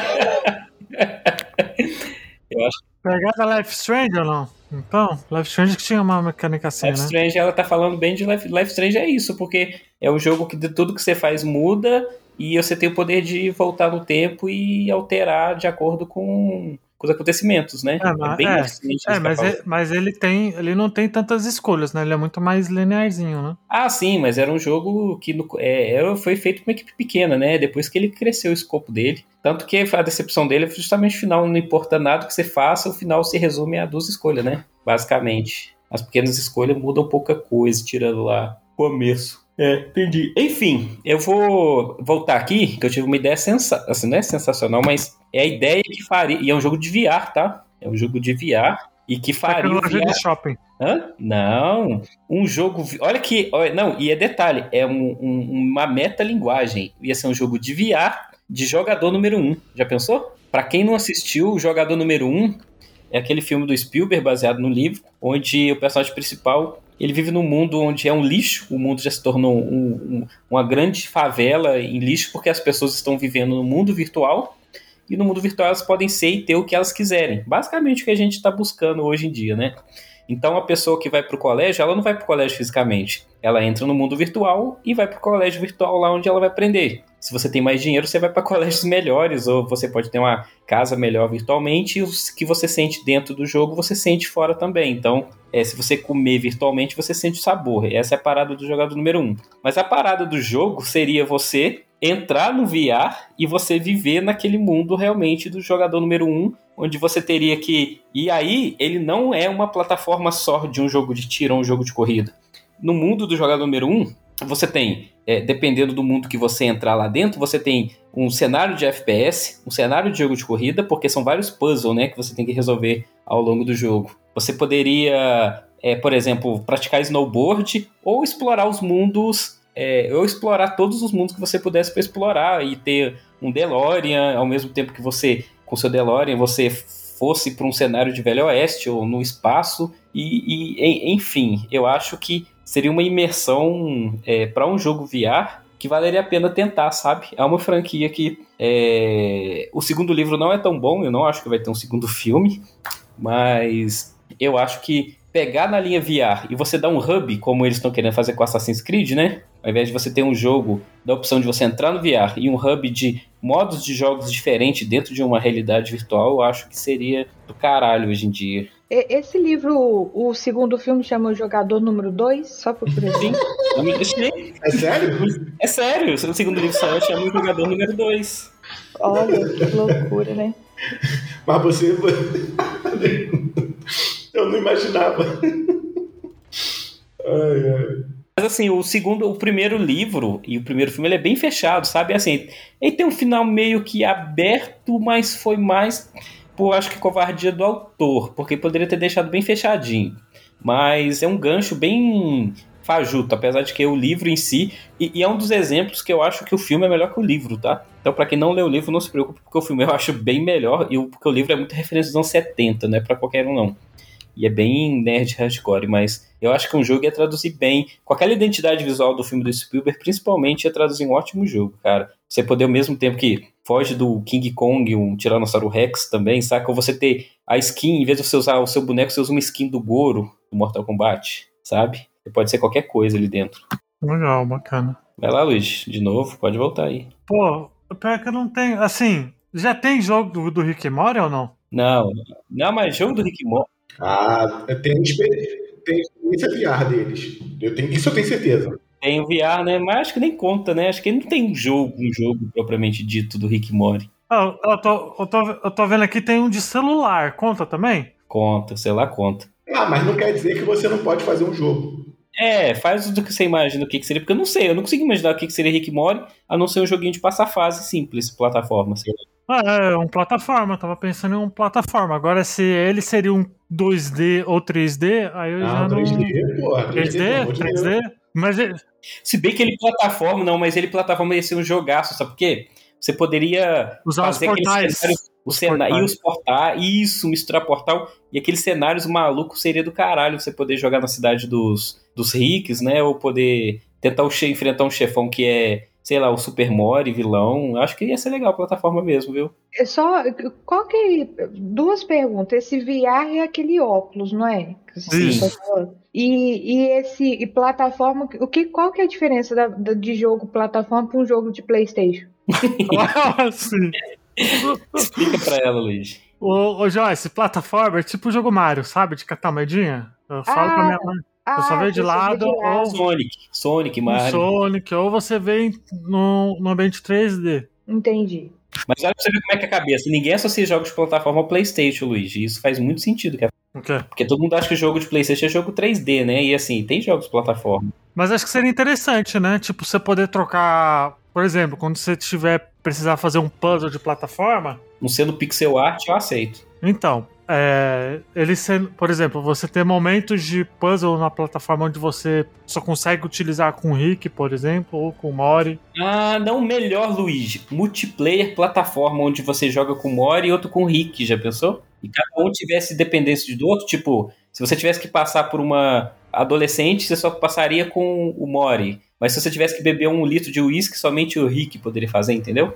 Eu acho Pegada Life Strange ou não? Então, Life Strange que tinha uma mecânica assim, Life né? Strange, ela tá falando bem de Life, Life Strange é isso, porque é um jogo que de tudo que você faz muda e você tem o poder de voltar no tempo e alterar de acordo com, com os acontecimentos, né? É, mas- bem é, isso É, mas, tá é- falando. mas ele tem. Ele não tem tantas escolhas, né? Ele é muito mais linearzinho, né? Ah, sim, mas era um jogo que no- é, foi feito com uma equipe pequena, né? Depois que ele cresceu o escopo dele. Tanto que a decepção dele é justamente o final. Não importa nada que você faça, o final se resume a duas escolhas, né? Basicamente. As pequenas escolhas mudam pouca coisa, tirando lá o começo. É, entendi. Enfim, eu vou voltar aqui, que eu tive uma ideia sensacional. Assim, não é sensacional, mas é a ideia que faria. E é um jogo de VR, tá? É um jogo de VR. E que faria Tecnologia VR de shopping. Hã? Não. Um jogo. Olha que. olha, não, e é detalhe: é um- um- uma metalinguagem. Ia ser um jogo de VR de jogador número 1. Já pensou? Pra quem não assistiu, o jogador número 1 é aquele filme do Spielberg baseado no livro, onde o personagem principal. Ele vive num mundo onde é um lixo, o mundo já se tornou um- um- uma grande favela em lixo, porque as pessoas estão vivendo no mundo virtual e no mundo virtual elas podem ser e ter o que elas quiserem. Basicamente o que a gente está buscando hoje em dia, né? Então a pessoa que vai para o colégio, ela não vai para o colégio fisicamente. Ela entra no mundo virtual e vai para o colégio virtual lá onde ela vai aprender. Se você tem mais dinheiro, você vai para colégios melhores, ou você pode ter uma casa melhor virtualmente, e os que você sente dentro do jogo, você sente fora também. Então, é, se você comer virtualmente, você sente o sabor. Essa é a parada do jogador número um. Mas a parada do jogo seria você entrar no VR e você viver naquele mundo realmente do jogador número um, onde você teria que. E aí, ele não é uma plataforma só de um jogo de tiro ou um jogo de corrida. No mundo do jogador número um, você tem, é, dependendo do mundo que você entrar lá dentro, você tem um cenário de FPS, um cenário de jogo de corrida, porque são vários puzzles, né, que você tem que resolver ao longo do jogo. Você poderia, é, por exemplo, praticar snowboard ou explorar os mundos, é, ou explorar todos os mundos que você pudesse para explorar e ter um DeLorean ao mesmo tempo que você, com seu DeLorean, você fosse para um cenário de Velho Oeste ou no espaço e, e enfim, eu acho que seria uma imersão é, para um jogo VR que valeria a pena tentar, sabe? É uma franquia que é... o segundo livro não é tão bom, eu não acho que vai ter um segundo filme, mas eu acho que pegar na linha VR e você dar um hub, como eles estão querendo fazer com Assassin's Creed, né? Ao invés de você ter um jogo da opção de você entrar no VR e um hub de modos de jogos diferentes dentro de uma realidade virtual, eu acho que seria do caralho hoje em dia. Esse livro, o segundo filme, chama o Jogador Número 2, só por Sim, É sério? É sério, o segundo livro só chama o Jogador Número 2. Olha, que loucura, né? Mas você. Eu não imaginava. Mas assim, o segundo, o primeiro livro e o primeiro filme ele é bem fechado, sabe? Assim, ele tem um final meio que aberto, mas foi mais por acho que covardia do autor, porque poderia ter deixado bem fechadinho. Mas é um gancho bem fajuto, apesar de que o livro em si, e, e, é um dos exemplos que eu acho que o filme é melhor que o livro, tá? Então, para quem não lê o livro, não se preocupe, porque o filme eu acho bem melhor, e o, porque o livro é muita referência dos anos 70, não é pra qualquer um, não. E é bem nerd hardcore, mas eu acho que um jogo ia traduzir bem, com aquela identidade visual do filme do Spielberg, principalmente ia traduzir um ótimo jogo, cara. Você poder ao mesmo tempo que foge do King Kong, um Tiranossauro Rex também, saca? Ou você ter a skin, em vez de você usar o seu boneco, você usa uma skin do Goro, do Mortal Kombat, sabe? Pode ser qualquer coisa ali dentro. Legal, bacana. Vai lá, Luiz, de novo, pode voltar aí. Pô, pior que eu não tenho. Assim, já tem jogo do, do Rick Mori ou não? Não, não, mas jogo do Rick Mori. Ah, tem, tem experiência VR deles. Eu tenho, isso eu tenho certeza. Tem o VR, né? Mas acho que nem conta, né? Acho que não tem um jogo, um jogo propriamente dito do Rick Mori. Ah, eu, tô, eu, tô, eu tô vendo aqui, tem um de celular. Conta também? Conta, sei lá, conta. Ah, mas não quer dizer que você não pode fazer um jogo. É, faz do que você imagina o que, que seria, porque eu não sei, eu não consigo imaginar o que, que seria Rick Mori, a não ser um joguinho de passar fase simples, plataforma, sei lá. Ah, é, um plataforma, eu tava pensando em um plataforma. Agora, se ele seria um 2D ou 3D, aí eu ah, já 3D, não... porra. 3D, 3D, 3D. Mas ele... Se bem que ele plataforma, não, mas ele plataforma ia ser um jogaço, sabe por quê? Você poderia usar fazer os portais. o os cenário, e os portais, isso, misturar portal, e aqueles cenários malucos seria do caralho você poder jogar na cidade dos, dos ricos, né? Ou poder tentar o enfrentar um chefão que é sei lá, o Super Mori, vilão. Acho que ia ser legal a plataforma mesmo, viu? É só. Qual que. Duas perguntas. Esse VR é aquele óculos, não é? Sim. E, e esse e plataforma. O que, qual que é a diferença da, da de jogo plataforma para um jogo de Playstation? Sim. Explica pra ela, Luiz. Ô, ô Joyce, plataforma é tipo o jogo Mario, sabe? De catar moedinha. Eu falo ah, pra minha mãe. Ah, você só vê de lado, de lado, ou. Sonic. Sonic, Mario. Sonic, ou você vê no, no ambiente 3D. Entendi. Mas olha pra você ver como é que é a cabeça. Ninguém associa jogos de plataforma ao PlayStation, Luiz. E isso faz muito sentido. É... okay. Porque todo mundo acha que o jogo de PlayStation é jogo 3D, né? E assim, tem jogos de plataforma. Mas acho que seria interessante, né? Tipo, você poder trocar. Por exemplo, quando você tiver precisar fazer um puzzle de plataforma. Não sendo pixel art, eu aceito. Então, é, ele sendo, por exemplo, você ter momentos de puzzle na plataforma onde você só consegue utilizar com o Rick, por exemplo, ou com o Mori. Ah, não, melhor, Luigi. Multiplayer plataforma onde você joga com o Mori e outro com o Rick, já pensou? E cada um tivesse dependência do outro, tipo, se você tivesse que passar por uma adolescente, você só passaria com o Mori. Mas se você tivesse que beber um litro de uísque, somente o Rick poderia fazer, entendeu?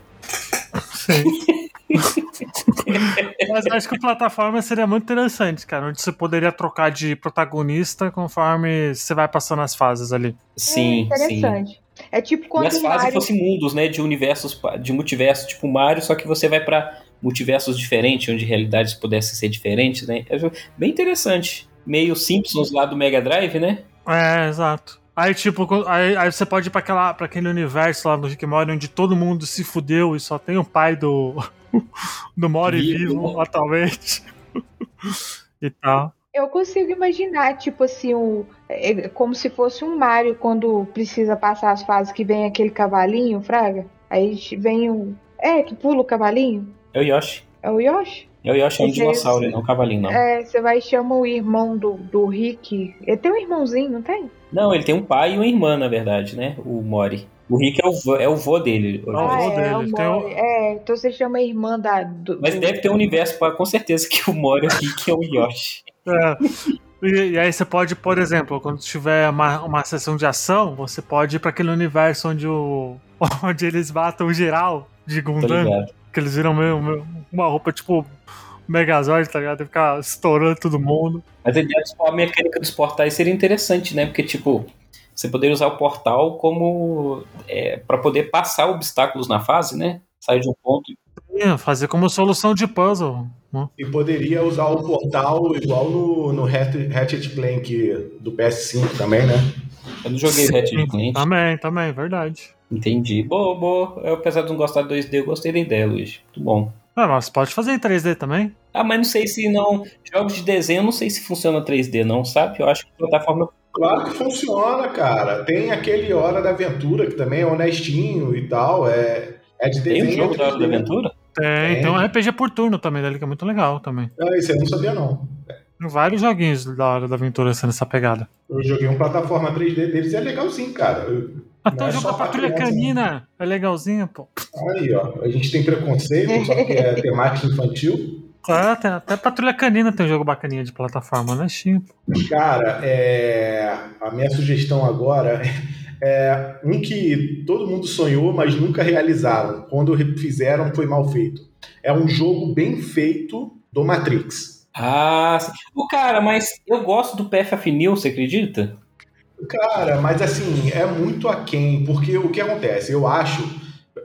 Sim. Mas acho que a plataforma seria muito interessante, cara, onde você poderia trocar de protagonista conforme você vai passando as fases ali. Sim, é interessante. Sim. É tipo quando. E as fases Mario... fossem mundos, né? De universos, de multiverso, tipo Mario, só que você vai para multiversos diferentes, onde realidades pudessem ser diferentes, né? É bem interessante. Meio Simpsons lá do Mega Drive, né? É, exato. Aí, tipo, aí, aí, você pode ir pra, aquela, pra aquele universo lá do Rick Mori onde todo mundo se fudeu e só tem o pai do, do Mori vivo, atualmente. e tal. Eu consigo imaginar, tipo assim, um, é, como se fosse um Mario quando precisa passar as fases que vem aquele cavalinho, Fraga. Aí vem um. É, que pula o cavalinho. É o Yoshi. É o Yoshi? É o Yoshi, é um dinossauro, é- não é um cavalinho, não. É, você vai e chama o irmão do, do Rick. Ele tem um irmãozinho, não tem? Não, ele tem um pai e uma irmã, na verdade, né? O Mori. O Rick é o vô, é o vô dele. Ah, o Ah, vô é, dele, o ele tem Mori. É, então você chama a irmã da. Do, Mas do- deve ter um universo, pra, com certeza, que o Mori é o Rick é o Yoshi. É. E, e aí você pode, por exemplo, quando tiver uma, uma sessão de ação, você pode ir pra aquele universo onde o. onde eles matam geral de Tô Gundam. Que eles viram meio, meio- uma roupa tipo Megazord, tá ligado? E ficar estourando todo mundo. Mas a ideia dos, a mecânica dos portais seria interessante, né? Porque, tipo, você poderia usar o portal como. É, para poder passar obstáculos na fase, né? Sair de um ponto. Ia fazer como solução de puzzle. né? E poderia usar o portal igual no, no Hat- Ratchet Clank do PS5 também, né? Eu não joguei o Ratchet Clank. Também, também, verdade. Entendi. Boa, boa. Eu, apesar de não gostar do 2D, eu gostei da ideia, Luiz. Muito bom. Ah, mas pode fazer em 3D também. Ah, mas não sei se não. Jogos de desenho, eu não sei se funciona 3D, não, sabe? Eu acho que plataforma. Claro que funciona, cara. Tem aquele Hora da Aventura, que também é honestinho e tal. É, é de Tem desenho. um jogo da Hora da Aventura? Tem, Tem. tem um RPG por turno também dele, que é muito legal também. Ah, isso aí eu não sabia, não. Tem vários joguinhos da hora da aventura sendo essa pegada. Eu joguei uma plataforma 3D deles e é legalzinho, cara. Eu- Até o é jogo da Patrulha criança, Canina é legalzinho, pô. Aí, ó. A gente tem preconceito só porque é temática infantil. É, tem, até Patrulha Canina tem um jogo bacaninha de plataforma, né, Chico? Cara, é, a minha sugestão agora é um que todo mundo sonhou, mas nunca realizaram. Quando fizeram, foi mal feito. É um jogo bem feito do Matrix. Ah, sim. Ô, cara, mas eu gosto do PFF New, você acredita? Cara, mas assim, é muito aquém, porque o que acontece? Eu acho,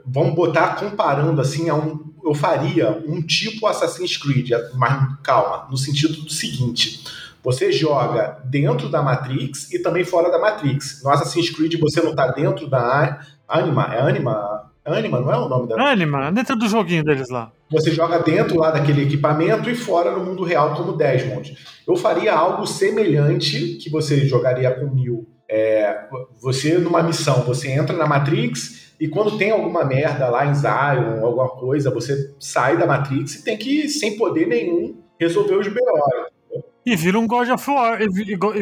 vamos botar comparando assim, a um, eu faria um tipo Assassin's Creed, mas calma, no sentido do seguinte: você joga dentro da Matrix e também fora da Matrix. No Assassin's Creed você não tá dentro da Anima, é Anima? Anima, não é o nome da. Anima, dentro do joguinho deles lá. Você joga dentro lá daquele equipamento e fora no mundo real como Desmond. Eu faria algo semelhante que você jogaria com o Neo. É, você numa missão, você entra na Matrix e quando tem alguma merda lá em Zion, alguma coisa, você sai da Matrix e tem que, sem poder nenhum, resolver os B.O. E vira um God of War, e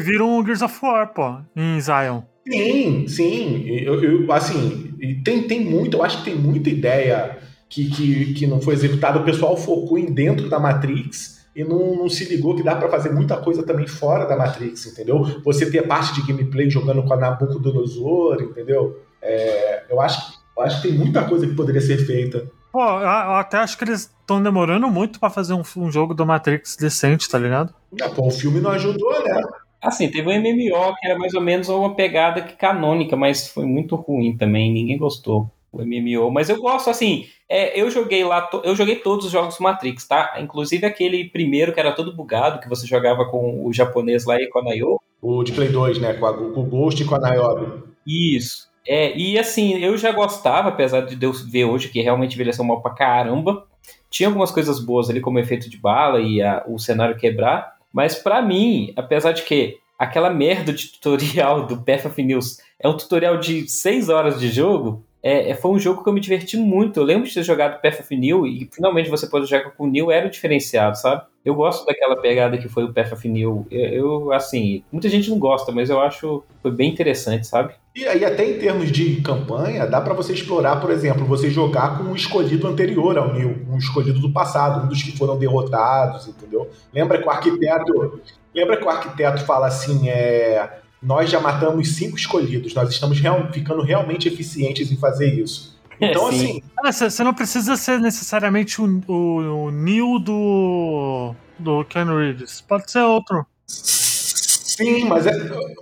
vira um Gears of War, pô, em Zion. Sim, sim. Eu, eu, assim, tem, tem muito, eu acho que tem muita ideia que, que, que não foi executada. O pessoal focou em dentro da Matrix e não, não se ligou que dá pra fazer muita coisa também fora da Matrix, entendeu? Você ter parte de gameplay jogando com a Nabucodonosor, entendeu? É, eu, acho, eu acho que tem muita coisa que poderia ser feita. Pô, eu, até acho que eles estão demorando muito pra fazer um, um jogo do Matrix decente, tá ligado? Ah, pô, o filme não ajudou, né? Assim, teve um MMO que era mais ou menos uma pegada que canônica, mas foi muito ruim também, ninguém gostou. O MMO, mas eu gosto assim. é, eu joguei lá, eu joguei todos os jogos Matrix, tá? Inclusive aquele primeiro que era todo bugado, que você jogava com o japonês lá e com a Nayo. O de Play 2, né? Com, a, com o Ghost e com a Niobe. Isso. É, e assim, eu já gostava, apesar de Deus ver hoje que realmente envelheceu mal pra caramba. Tinha algumas coisas boas ali, como o efeito de bala e a- o cenário quebrar. Mas pra mim, apesar de que aquela merda de tutorial do Path of News é um tutorial de 6 horas de jogo, é, é- foi um jogo que eu me diverti muito. Eu lembro de ter jogado Path of New e finalmente você pode jogar com o New era o diferenciado, sabe? Eu gosto daquela pegada que foi o New. Eu, assim, muita gente não gosta, mas eu acho foi bem interessante, sabe? E aí, até em termos de campanha, dá pra você explorar, por exemplo, você jogar com um escolhido anterior ao Neil, um escolhido do passado, um dos que foram derrotados, entendeu? Lembra que o arquiteto. Lembra que o arquiteto fala assim: é, nós já matamos cinco escolhidos, nós estamos real- ficando realmente eficientes em fazer isso. Então, Sim. assim, Você não precisa ser necessariamente o, o, o Neo do, do Ken Reeves. Pode ser outro. sim, mas é,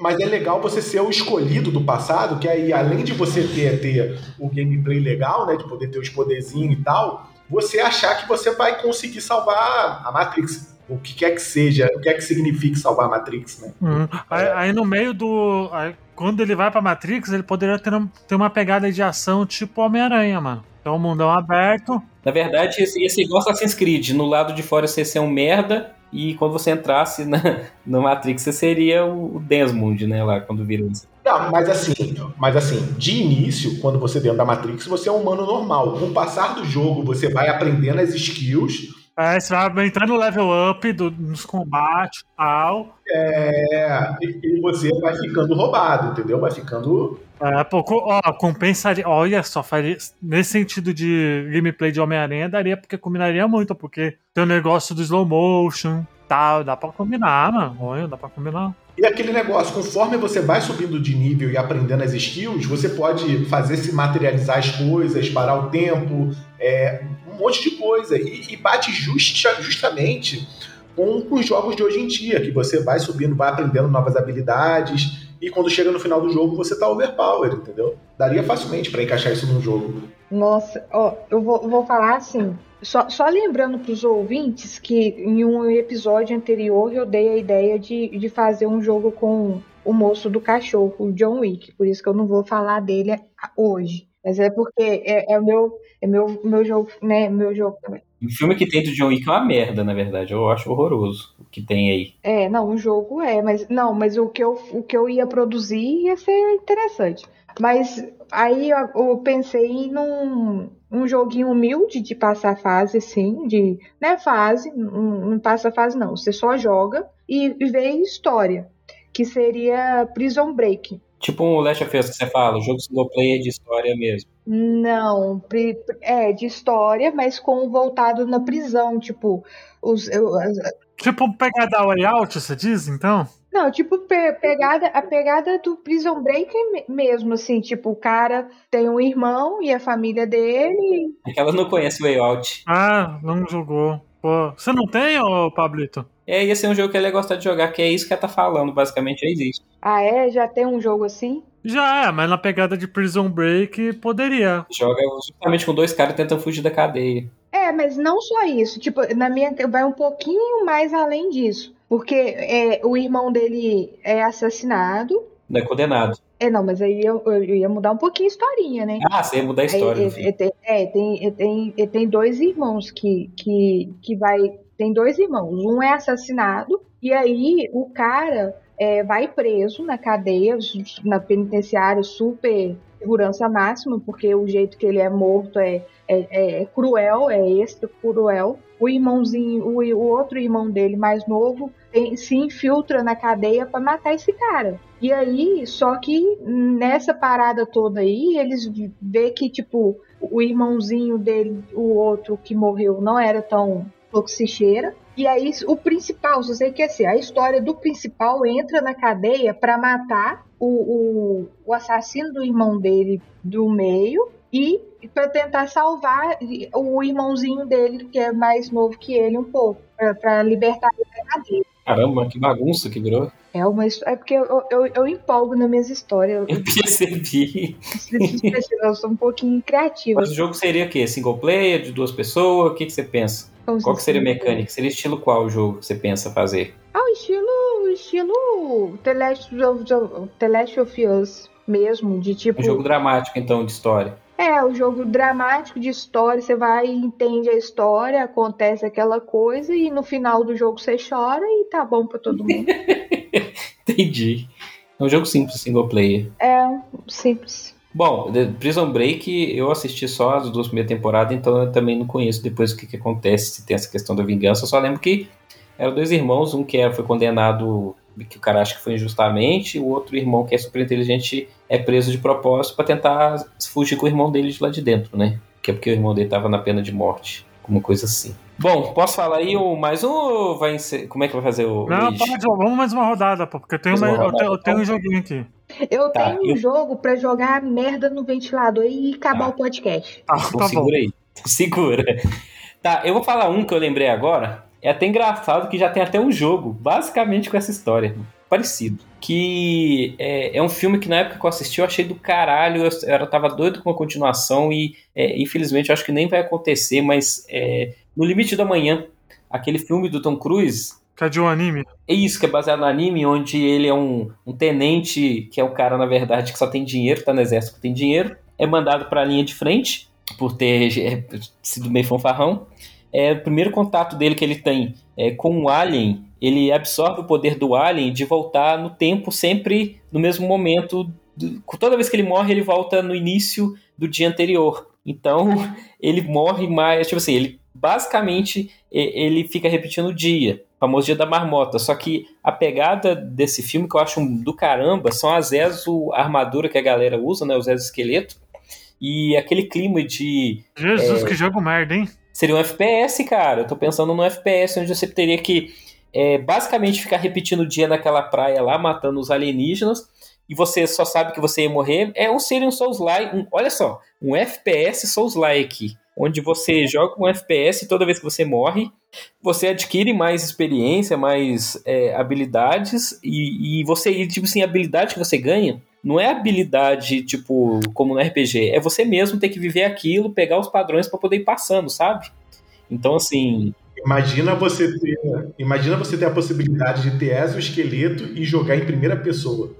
mas é legal você ser o escolhido do passado, que aí, além de você ter, ter o gameplay legal, né, de poder ter os poderzinhos e tal, você achar que você vai conseguir salvar a Matrix. O que quer que seja, o que é que signifique salvar a Matrix, né? Uhum. Aí, aí no meio do. aí quando ele vai pra Matrix, ele poderia ter, um- ter uma pegada de ação tipo Homem-Aranha, mano. Então, um mundão aberto. Na verdade, esse, esse igual Assassin's Creed. No lado de fora você ser um merda, e quando você entrasse na, no Matrix, você seria o Desmond, né? Lá, quando vira isso. Não, mas assim, mas assim, de início, quando você dentro da Matrix, você é um humano normal. Com o passar do jogo, você vai aprendendo as skills. É, você vai entrando no level up do, nos combates e tal. É, e, você vai ficando roubado, entendeu? Vai ficando é, pô, ó, compensaria. Olha só, faria, nesse sentido de gameplay de Homem-Aranha, daria porque combinaria muito, porque tem o negócio do slow motion tal, dá pra combinar, mano. Olha, dá pra combinar. E aquele negócio, conforme você vai subindo de nível e aprendendo as skills, você pode fazer se materializar as coisas, parar o tempo, é, monte de coisa. E, e bate justa, justamente com, com os jogos de hoje em dia, que você vai subindo, vai aprendendo novas habilidades e quando chega no final do jogo você tá overpower, entendeu? Daria facilmente para encaixar isso num jogo. Nossa, ó, eu vou, vou falar assim. Só, só lembrando para os ouvintes que em um episódio anterior eu dei a ideia de, de fazer um jogo com o moço do cachorro, o John Wick. Por isso que eu não vou falar dele hoje. Mas é porque é, é o meu, é meu, meu jogo, né? Meu jogo também. O filme que tem do John Wick é uma merda, na verdade. Eu acho horroroso o que tem aí. É, não, o jogo é, mas não, mas o que eu, o que eu ia produzir ia ser interessante. Mas aí eu, eu pensei num um joguinho humilde de passar fase, sim, de né fase, não, não passa fase não, você só joga e, vê história, que seria Prison Break. Tipo um Last of Us que você fala, jogo single player de história mesmo. Não, é de história, mas com voltado na prisão, tipo os eu, tipo pegada way out, você diz então? Não, tipo pe pegada a pegada do Prison Break mesmo, assim, tipo o cara tem um irmão e a família dele. É que ela não conhece o way out. Ah, não jogou. Pô, você não tem, ô Pablito? É, ia ser um jogo que ele ia gostar de jogar, que é isso que ela tá falando, basicamente é isso. Ah, é? Já tem um jogo assim? Já é, mas na pegada de Prison Break poderia. Joga justamente com dois caras tentando fugir da cadeia. É, mas não só isso. Tipo, na minha vai um pouquinho mais além disso. Porque é, o irmão dele é assassinado. Não é condenado. É, não, mas aí eu, eu, ia mudar um pouquinho a historinha, né? Ah, você ia mudar a história. Aí, é, tem, é, tem, tem, tem dois irmãos que, que, que vai. Tem dois irmãos. Um é assassinado, e aí o cara é, vai preso na cadeia, na penitenciária, super segurança máxima, porque o jeito que ele é morto é, é, é cruel, é extra cruel. O irmãozinho, o, o outro irmão dele, mais novo, tem, se infiltra na cadeia para matar esse cara. E aí, só que nessa parada toda aí, eles vê que, tipo, o irmãozinho dele, o outro que morreu, não era tão toxicheira. E aí, o principal, se você quer ser, a história do principal entra na cadeia para matar o, o, o assassino do irmão dele do meio e para tentar salvar o irmãozinho dele, que é mais novo que ele um pouco, para libertar da cadeia. Caramba, que bagunça que virou. É uma É porque eu, eu, eu empolgo nas minhas histórias. Eu percebi. Eu sou um pouquinho criativa. Mas o jogo seria o quê? Single player, de duas pessoas? O que, que você pensa? Como qual que seria a mecânica? Seria estilo qual o jogo que você pensa fazer? Ah, o estilo. estilo. The Last of, The Last of Us mesmo, de tipo. Um jogo dramático, então, de história. É, o jogo dramático de história, você vai e entende a história, acontece aquela coisa e no final do jogo você chora e tá bom pra todo mundo. Entendi. É um jogo simples, single player. É, simples. Bom, The Prison Break eu assisti só as duas primeiras temporadas, então eu também não conheço depois o que, que acontece, se tem essa questão da vingança. Eu só lembro que eram dois irmãos, um que é, foi condenado que o cara acha que foi injustamente, o outro irmão que é super inteligente é preso de propósito para tentar fugir com o irmão dele de lá de dentro, né? Que é porque o irmão dele tava na pena de morte, alguma coisa assim. Bom, posso falar aí o mais um ou vai ser... Como é que vai fazer o. Não, pode, vamos mais uma rodada, pô, porque eu tenho, uma, eu tenho, eu tenho um joguinho aqui. Eu tá, tenho um eu... jogo para jogar merda no ventilador e acabar tá. o podcast. Ah, tá, tá segura aí. Segura. Tá, eu vou falar um que eu lembrei agora, é até engraçado que já tem até um jogo, basicamente com essa história, parecido. Que é, é um filme que na época que eu assisti eu achei do caralho, eu, eu tava doido com a continuação e é, infelizmente eu acho que nem vai acontecer, mas é, No Limite da Manhã, aquele filme do Tom Cruise. Que é de um anime? É isso, que é baseado no anime, onde ele é um, um tenente, que é o cara, na verdade, que só tem dinheiro, tá no exército que tem dinheiro, é mandado para a linha de frente por ter é, sido meio fanfarrão. É, o primeiro contato dele que ele tem é, com o Alien, ele absorve o poder do Alien de voltar no tempo sempre no mesmo momento. Toda vez que ele morre, ele volta no início do dia anterior. Então, ele morre mais. Tipo assim, ele basicamente ele fica repetindo o dia. O famoso dia da marmota. Só que a pegada desse filme que eu acho do caramba são as exo armadura que a galera usa, né? Os exoesqueletos. E aquele clima de. Jesus, é, que jogo merda, hein? Seria um FPS, cara. Eu tô pensando no FPS onde você teria que é, basicamente ficar repetindo o dia naquela praia lá, matando os alienígenas, e você só sabe que você ia morrer. É um seria um Souls-like. Um, olha só, um FPS Souls-like onde você joga um FPS e toda vez que você morre, você adquire mais experiência, mais é, habilidades, e, e você, tipo assim, a habilidade que você ganha não é habilidade, tipo, como no RPG, é você mesmo ter que viver aquilo, pegar os padrões para poder ir passando, sabe? Então, assim. Imagina você ter, imagina você ter a possibilidade de ter exoesqueleto e jogar em primeira pessoa.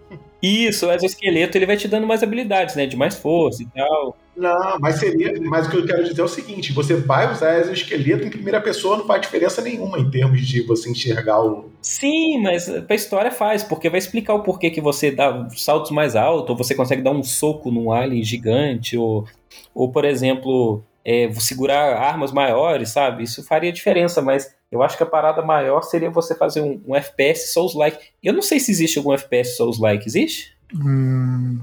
Isso, o exoesqueleto ele vai te dando mais habilidades, né? De mais força e tal. Não, mas seria. Mas o que eu quero dizer é o seguinte: você vai usar exoesqueleto em primeira pessoa, não faz diferença nenhuma em termos de você enxergar o. Sim, mas pra história faz, porque vai explicar o porquê que você dá saltos mais altos, ou você consegue dar um soco num alien gigante, ou, ou por exemplo, é, segurar armas maiores, sabe? Isso faria diferença, mas eu acho que a parada maior seria você fazer um, um FPS Souls-like. Eu não sei se existe algum FPS Souls-like, existe? Hum,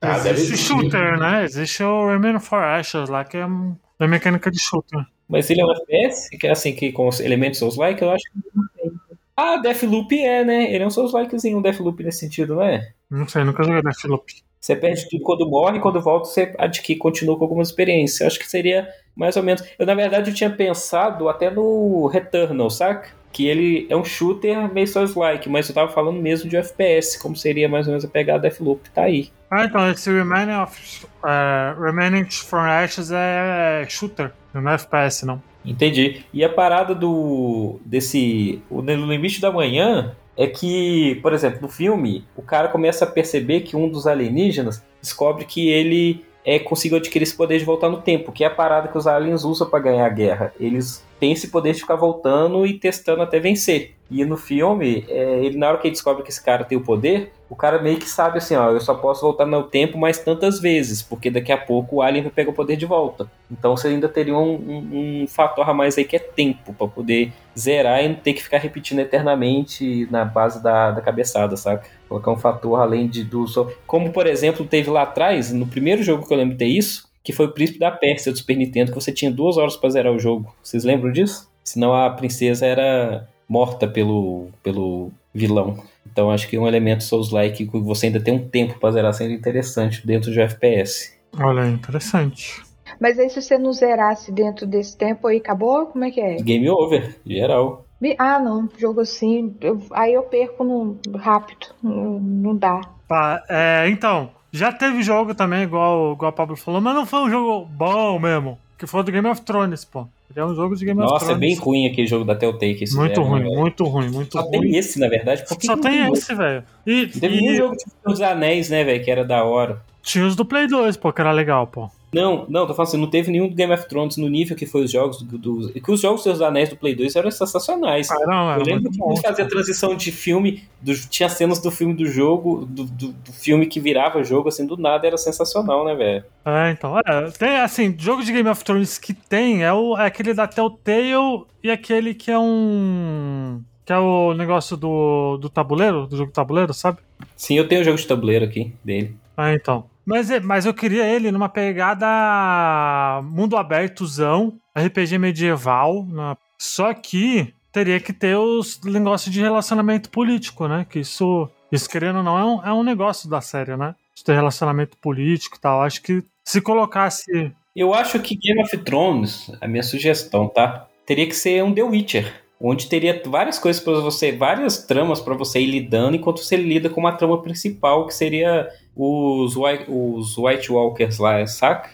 ah, existe shooter, né? Existe o Remnant for Ashes lá, que é uma mecânica de shooter. Mas ele é um FPS? Que é assim, que com os elementos Souls-like? Eu acho que não tem. Ah, Deathloop é, né? Ele é um Souls-likezinho, um Deathloop nesse sentido, não é? Não sei, nunca joguei Deathloop. Você perde tudo quando morre, e quando volta você adquire, continua com algumas experiências. Eu acho que seria mais ou menos. Eu, na verdade, eu tinha pensado até no Returnal, saca? Que ele é um shooter meio Souls-like, mas eu tava falando mesmo de FPS, como seria mais ou menos a pegada Deathloop, tá aí. Ah, então esse Remaining, of, uh, Remaining from Ashes é shooter, não é FPS, não. Entendi. E a parada do desse o No Limite da Manhã é que, por exemplo, no filme, o cara começa a perceber que um dos alienígenas descobre que ele é, conseguiu adquirir esse poder de voltar no tempo, que é a parada que os aliens usam para ganhar a guerra. Eles têm esse poder de ficar voltando e testando até vencer. E no filme, é, ele na hora que ele descobre que esse cara tem o poder, o cara meio que sabe assim, ó, eu só posso voltar no tempo mais tantas vezes, porque daqui a pouco o alien vai pegar o poder de volta. Então você ainda teria um, um, um fator a mais aí que é tempo, para poder zerar e não ter que ficar repetindo eternamente na base da, da cabeçada, saca? Colocar um fator além de do. Como, por exemplo, teve lá atrás, no primeiro jogo que eu lembro de ter isso, que foi o Príncipe da Pérsia do Super Nintendo, que você tinha duas horas para zerar o jogo. Vocês lembram disso? Senão a princesa era morta pelo, pelo vilão. Então acho que um elemento Souls-like que você ainda tem um tempo para zerar sendo interessante dentro de um FPS. Olha, interessante. Mas aí se você não zerasse dentro desse tempo aí, acabou? Como é que é? Game over, geral. Ah, não, jogo assim, eu, aí eu perco no, rápido, não, não dá. Tá, é, então, já teve jogo também, igual, igual o Pablo falou, mas não foi um jogo bom mesmo, que foi do Game of Thrones, pô. Ele é um jogo de Game Nossa, of Thrones. Nossa, é bem ruim aquele jogo da Telltale Muito ruim, muito ruim, muito Só ruim. Só tem esse, na verdade. Por Só tem, tem esse, velho. E, Teve e... um jogo dos Anéis, né, velho, que era da hora. Tinha os do Play 2, pô, que era legal, pô. Não, não, tô falando assim, não teve nenhum do Game of Thrones no nível que foi os jogos do. do que os jogos dos Anéis do Play 2 eram sensacionais. Ah, não, eu lembro que bom, fazia transição de filme, do, tinha cenas do filme do jogo, do, do, do, filme que virava jogo, assim, do nada era sensacional, né, velho? É, então, é, tem, assim, jogo de Game of Thrones que tem é, o, é aquele da Telltale e aquele que é um. Que é o negócio do, do tabuleiro, do jogo tabuleiro, sabe? Sim, eu tenho o jogo de tabuleiro aqui dele. Ah, então. Mas, é, mas eu queria ele numa pegada mundo abertozão, RPG medieval, né? só que teria que ter os negócios de relacionamento político, né? Que isso, isso querendo ou não, é um, é um negócio da série, né? De ter relacionamento político e tal. Acho que se colocasse. Eu acho que Game of Thrones, a minha sugestão, tá? Teria que ser um The Witcher onde teria várias coisas para você, várias tramas para você ir lidando enquanto você lida com uma trama principal que seria os White, os White Walkers lá, saca?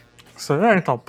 É, então,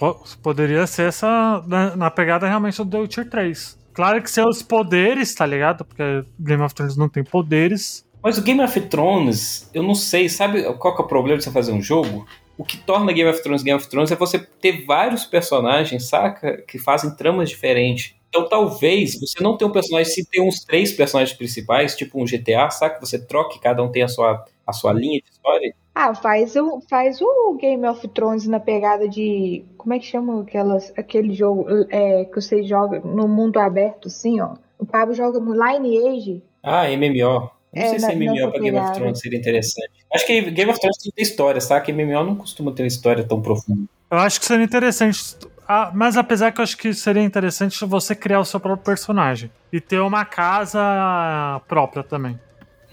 poderia ser essa na, na, pegada realmente do The Witcher 3. Claro que seus poderes, tá ligado? Porque Game of Thrones não tem poderes. Mas o Game of Thrones, eu não sei, sabe qual que é o problema de você fazer um jogo? o que torna Game of Thrones Game of Thrones é você ter vários personagens, saca? Que fazem tramas diferentes. Então talvez você não tenha um personagem, se tem uns três personagens principais, tipo um GTA, saca? Você troque, cada um tem a sua, a sua linha de história. Ah, faz o, faz o Game of Thrones na pegada de. Como é que chama aquelas, aquele jogo é, que você joga no mundo aberto, assim, ó? O Pablo joga no Lineage. Ah, MMO. Não É, sei se MMO pra Game of. Thrones seria interessante. Acho que Game of Thrones tem que ter história, saca? MMO não costuma ter uma história tão profunda. Eu acho que seria interessante. Ah, mas apesar que eu acho que seria interessante você criar o seu próprio personagem. E ter uma casa própria também.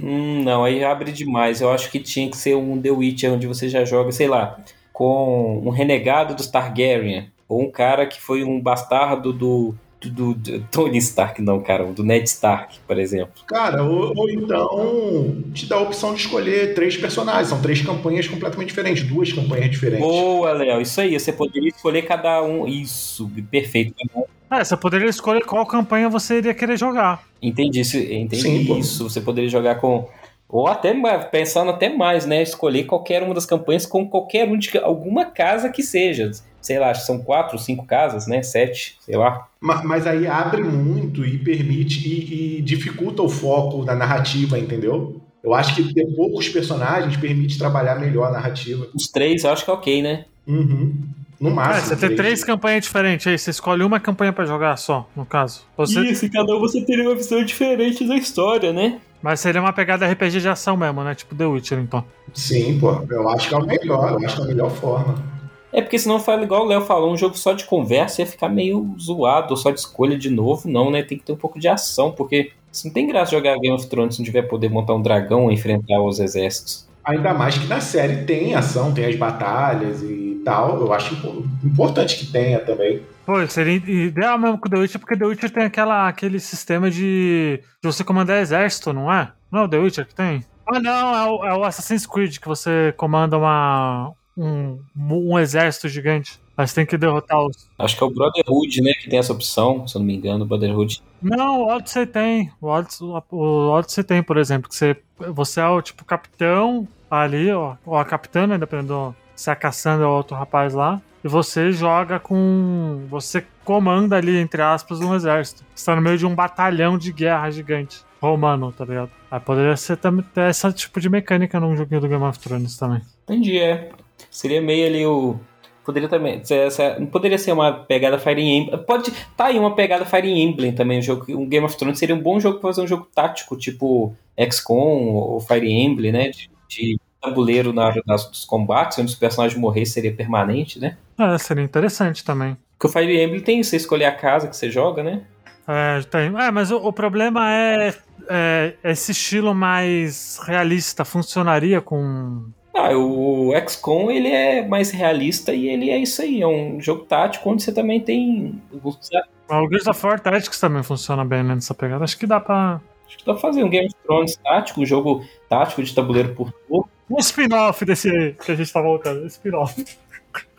Hum, não, aí abre demais. Eu acho que tinha que ser um The Witcher, onde você já joga, sei lá, com um renegado dos Targaryen. Ou um cara que foi um bastardo do, do, do- Tony Stark, não, cara, do Ned Stark, por exemplo. Cara, ou, ou então te dá a opção de escolher três personagens. São três campanhas completamente diferentes, duas campanhas diferentes. Boa, Léo, isso aí. Você poderia escolher cada um. Isso, perfeito. É, você poderia escolher qual campanha você iria querer jogar. Entendi, isso, entendi Sim, isso. Você poderia jogar com. Ou até mais, pensando até mais, né? Escolher qualquer uma das campanhas com qualquer um de alguma casa que seja. Sei lá, acho que são quatro, cinco casas, né? Sete, sei lá. Ma- Mas aí abre muito e permite e, e dificulta o foco da narrativa, entendeu? Eu acho que ter poucos personagens permite trabalhar melhor a narrativa. Os três eu acho que é ok, né? Uhum. No É, máximo. você tem três campanhas diferentes aí, você escolhe uma campanha pra jogar só, no caso. Você, Isso, e cada um você teria uma visão diferente da história, né? Mas seria uma pegada RPG de ação mesmo, né? Tipo The Witcher, então. Sim, pô. Eu acho que é o melhor. Eu acho que é a melhor forma. É porque senão fala igual o Léo falou, um jogo só de conversa ia ficar meio zoado, ou só de escolha de novo, não, né? Tem que ter um pouco de ação, porque se não tem graça jogar Game of Thrones se não tiver poder montar um dragão e enfrentar os exércitos. Ainda mais que na série tem ação, tem as batalhas e tal. Eu acho impo- importante que tenha também. Pô, seria ideal mesmo com The Witcher, porque The Witcher tem aquela, aquele sistema de, de você comandar exército, não é? Não é o The Witcher que tem? Ah, não, é o, é o Assassin's Creed que você comanda uma, um, um exército gigante. Mas tem que derrotar os. Acho que é o Brotherhood, né, que tem essa opção, se eu não me engano, o Brotherhood. Não, o Odyssey tem. O Odyssey, o Odyssey tem, por exemplo, que você, você é o tipo capitão ali, ó, ou a capitã, né, dependendo do- se a Cassandra ou outro rapaz lá. E você joga com. Você comanda ali, entre aspas, um exército. Você tá no meio de um batalhão de guerra gigante. Romano, tá ligado? Aí poderia ser também ter esse tipo de mecânica num joguinho do Game of Thrones também. Entendi, é. Seria meio ali o. Poderia também. Não poderia ser uma pegada Fire Emblem. Pode. Tá aí uma pegada Fire Emblem também. Um, jogo, um Game of Thrones seria um bom jogo pra fazer um jogo tático, tipo XCOM ou Fire Emblem, né? De, de tabuleiro na hora dos combates, onde os personagens morrer seria permanente, né? É, seria interessante também. Porque o Fire Emblem tem você escolher a casa que você joga, né? É, tem. É, mas o, o problema é, é esse estilo mais realista funcionaria com. Ah, o XCOM ele é mais realista e ele é isso aí, é um jogo tático onde você também tem. O Gears of War Tactics também funciona bem né, nessa pegada. Acho que dá pra. Acho que dá pra fazer um Game of Thrones tático, um jogo tático de tabuleiro por turno, Um spin-off desse aí que a gente tá voltando. Um spin-off.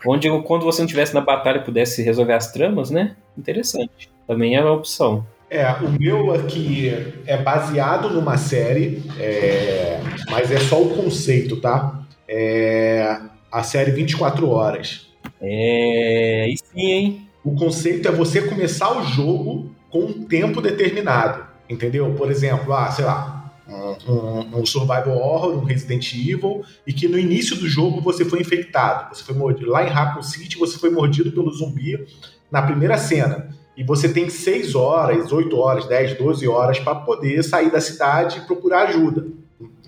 onde quando você não estivesse na batalha pudesse resolver as tramas, né? Interessante. Também é uma opção. É, o meu aqui é baseado numa série, é, mas é só o conceito, tá? É a série 24 horas. É. Aí sim, hein? O conceito é você começar o jogo com um tempo determinado, entendeu? Por exemplo, ah, sei lá, um, um- um survival horror, um Resident Evil, e que no início do jogo você foi infectado. Você foi mordido. Lá em Raccoon City você foi mordido pelo zumbi na primeira cena. E você tem 6 horas, 8 horas, 10, 12 horas para poder sair da cidade e procurar ajuda.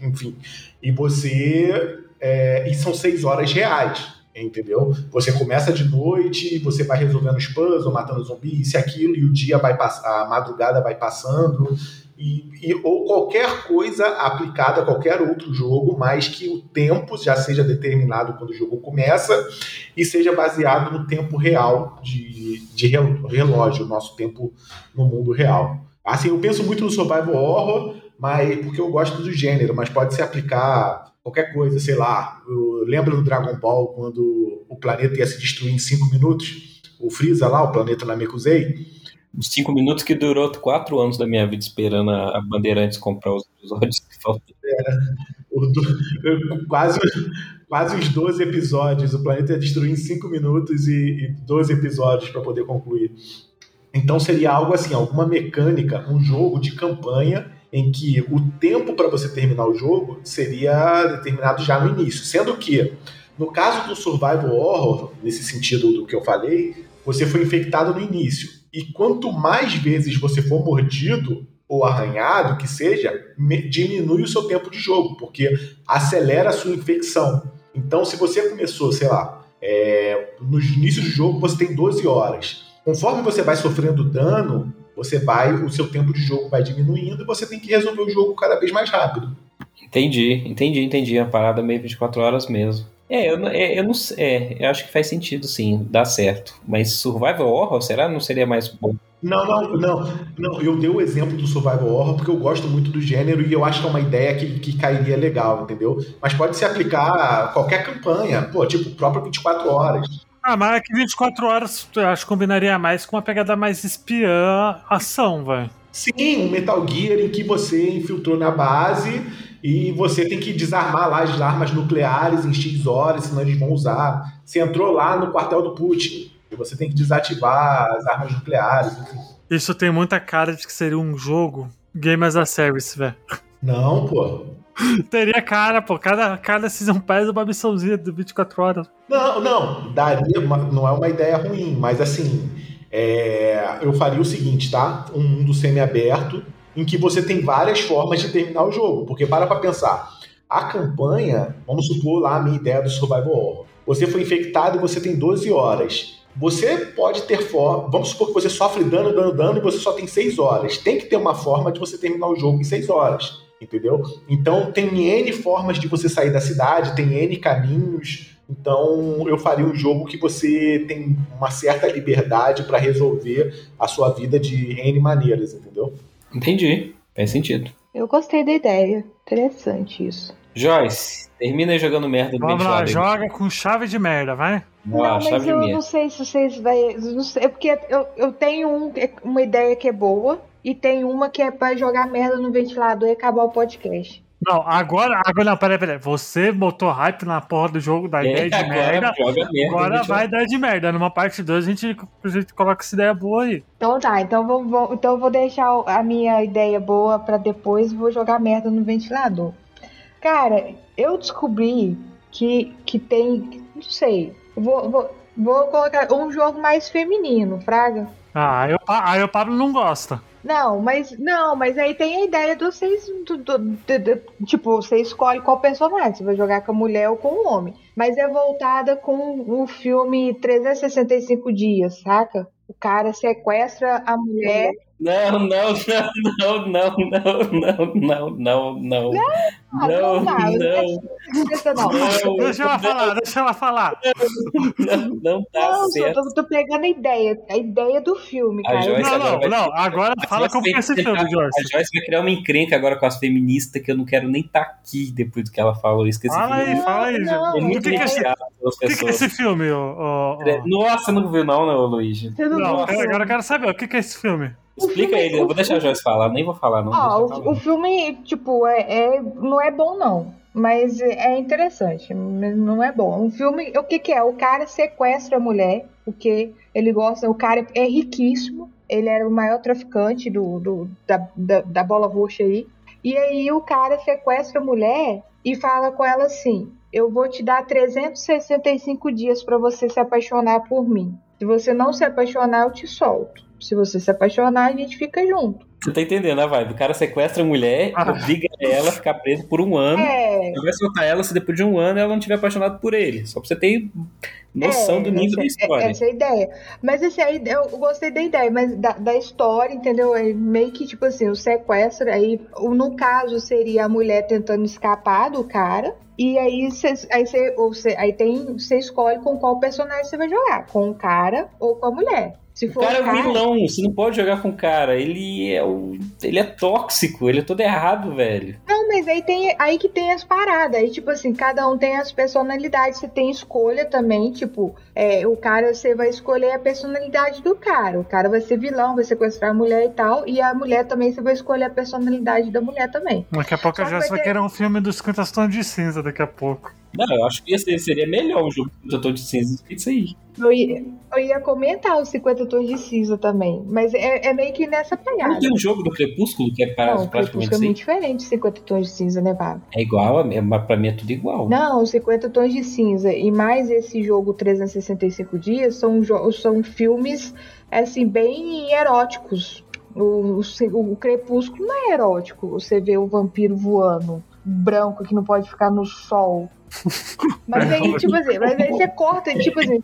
Enfim. E você. É, e são 6 horas reais entendeu? Você começa de noite, você vai resolvendo os puzzles, matando zumbi, isso e aquilo, e o dia vai passar, a madrugada vai passando, e, e- ou qualquer coisa aplicada a qualquer outro jogo, mas que o tempo já seja determinado quando o jogo começa e seja baseado no tempo real de, de rel- relógio, o nosso tempo no mundo real. Assim, eu penso muito no survival horror, mas porque eu gosto do gênero, mas pode se aplicar qualquer coisa, sei lá. Eu lembro do Dragon Ball quando o planeta ia se destruir em 5 minutos? O Freeza lá, o planeta Namekusei. Os cinco minutos que durou quatro anos da minha vida esperando a Bandeirantes comprar os episódios que faltam. O do- quase, quase uns 12 episódios. O planeta ia destruir em 5 minutos e, e 12 episódios para poder concluir. Então seria algo assim, alguma mecânica, um jogo de campanha em que o tempo para você terminar o jogo seria determinado já no início. Sendo que, no caso do Survival Horror, nesse sentido do que eu falei, você foi infectado no início. E quanto mais vezes você for mordido ou arranhado, que seja, diminui o seu tempo de jogo, porque acelera a sua infecção. Então, se você começou, sei lá, é, no início do jogo você tem 12 horas. Conforme você vai sofrendo dano, você vai, o seu tempo de jogo vai diminuindo e você tem que resolver o jogo cada vez mais rápido. Entendi, entendi, entendi. A parada meio 24 horas mesmo. É, eu, não- é, eu não sei. É, eu acho que faz sentido, sim, dá certo. Mas Survival Horror, será? Não seria mais bom? Não, não, não, não. Eu dei o exemplo do Survival Horror porque eu gosto muito do gênero e eu acho que é uma ideia que, que cairia legal, entendeu? Mas pode se aplicar a qualquer campanha, pô, tipo, próprio 24 horas. Ah, mas é que 24 horas eu acho que combinaria mais com uma pegada mais espiã ação, velho. Sim, um Metal Gear em que você infiltrou na base e você tem que desarmar lá as armas nucleares em X horas, senão eles vão usar. Você entrou lá no quartel do Putin e você tem que desativar as armas nucleares. enfim. Isso tem muita cara de que seria um jogo Game as a Service, velho. Não, pô. Teria cara, pô. Cada, cada Season Pass é uma missãozinha de 24 horas. Não, não, daria uma- não é uma ideia ruim, mas assim, é, eu faria o seguinte, tá? Um mundo semi-aberto em que você tem várias formas de terminar o jogo. Porque para pra pensar, a campanha, vamos supor lá a minha ideia do Survival Horror. Você foi infectado e você tem 12 horas. Você pode ter forma. Vamos supor que você sofre dano, dano, dano e você só tem 6 horas. Tem que ter uma forma de você terminar o jogo em 6 horas. Entendeu? Então tem N formas de você sair da cidade, tem N caminhos. Então eu faria um jogo que você tem uma certa liberdade para resolver a sua vida de N maneiras, entendeu? Entendi, faz sentido. Eu gostei da ideia. Interessante isso. Joyce, termina aí jogando merda no Vamos lá, joga com chave de merda, vai. Não, chave mas eu merda. não sei se vocês vai, não sei, é porque eu, eu tenho um- uma ideia que é boa e tem uma que é pra jogar merda no ventilador e acabar o podcast. Não, agora. Agora não, peraí, peraí. Você botou hype na porra do jogo da ideia de É, agora merda. joga merda. Agora vai dar de merda. Numa parte 2 a gente, a gente coloca essa ideia boa aí. Então tá, então vou, vou- então eu vou deixar a minha ideia boa pra depois e vou jogar merda no ventilador. Cara, eu descobri que, que tem, não sei, vou, vou, vou colocar um jogo mais feminino, Fraga. Ah, aí o, Pa- aí o Pablo não gosta. Não, mas não, mas aí tem a ideia de vocês. do- do- tipo, você escolhe qual personagem. Você vai jogar com a mulher ou com o homem. Mas é voltada com o filme 365 dias, saca? O cara sequestra a mulher. Não, não, não, não, não, não, não, não, não. Ah, Não, não não, Deixa ela falar, deixa ela falar. não, não tá Não, certo. tô, tô pegando a ideia, a ideia do filme, cara. Não, não, vai- não. Agora fala como que é esse filme, Joyce. A Joyce vai criar uma encrenca agora com as feministas que eu não quero nem estar aqui depois do que ela falou. Esqueci. Fala aí, fala aí, gente. É O muito que, que é esse, chato pelas o que que é pessoas. esse filme, ô, ô? Nossa, não viu não, não, Luiz. Não Não, gostou? agora eu quero saber, o que, que é esse filme? Explica filme- ele, eu vou deixar a Joyce falar, nem vou falar, não. Ela o, falar. o filme, tipo, é, é- não é bom, não. Mas é interessante, mas não é bom. Um filme, o que que é? O cara sequestra a mulher, porque ele gosta, o cara é riquíssimo, ele era o maior traficante do, do- da, da, da bola roxa aí. E aí o cara sequestra a mulher e fala com ela assim: Eu vou te dar 365 dias pra você se apaixonar por mim. Se você não se apaixonar, eu te solto. Se você se apaixonar, a gente fica junto. Você tá entendendo a vibe? O cara sequestra a mulher, Ah. obriga ela a ficar presa por um ano. É, vai soltar ela se depois de um ano ela não tiver apaixonado por ele. Só pra você ter noção É, do nível essa, da história. Essa é a ideia. Mas assim, eu gostei da ideia, mas da, da história, entendeu? É meio que tipo assim, o sequestro, aí, no caso, seria a mulher tentando escapar do cara. E aí você aí cê- ou cê- aí tem. Você escolhe com qual personagem você vai jogar. Com o cara ou com a mulher. Se O for cara é o o cara, vilão, você não pode jogar com o cara. Ele é o. Ele é tóxico, ele é todo errado, velho. Não, mas aí tem aí que tem as paradas. Aí, tipo assim, cada um tem as personalidades. Você tem escolha também. Tipo, é, o cara, você vai escolher a personalidade do cara. O cara vai ser vilão, vai sequestrar a mulher e tal. E a mulher também, você vai escolher a personalidade da mulher também. Daqui a pouco Só a vai vai ter- querer um filme dos 50 tons de cinza daqui a pouco. Não, eu acho que esse seria melhor o jogo do Doutor de Cinza do que isso aí. Eu ia, eu ia comentar os 50 tons de cinza também. Mas é, é meio que nessa pegada. Não tem um jogo do Crepúsculo que é para- Não, praticamente Crepúsculo é muito diferente de 50 tons de cinza, né, Vago? É igual, é, mas pra mim é tudo igual. Não, os 50 tons de cinza e mais esse jogo 365 dias são, são filmes, assim, bem eróticos. O, o, o Crepúsculo não é erótico. Você vê o vampiro voando, branco, que não pode ficar no sol. Mas aí, tipo assim, mas aí você corta, tipo assim,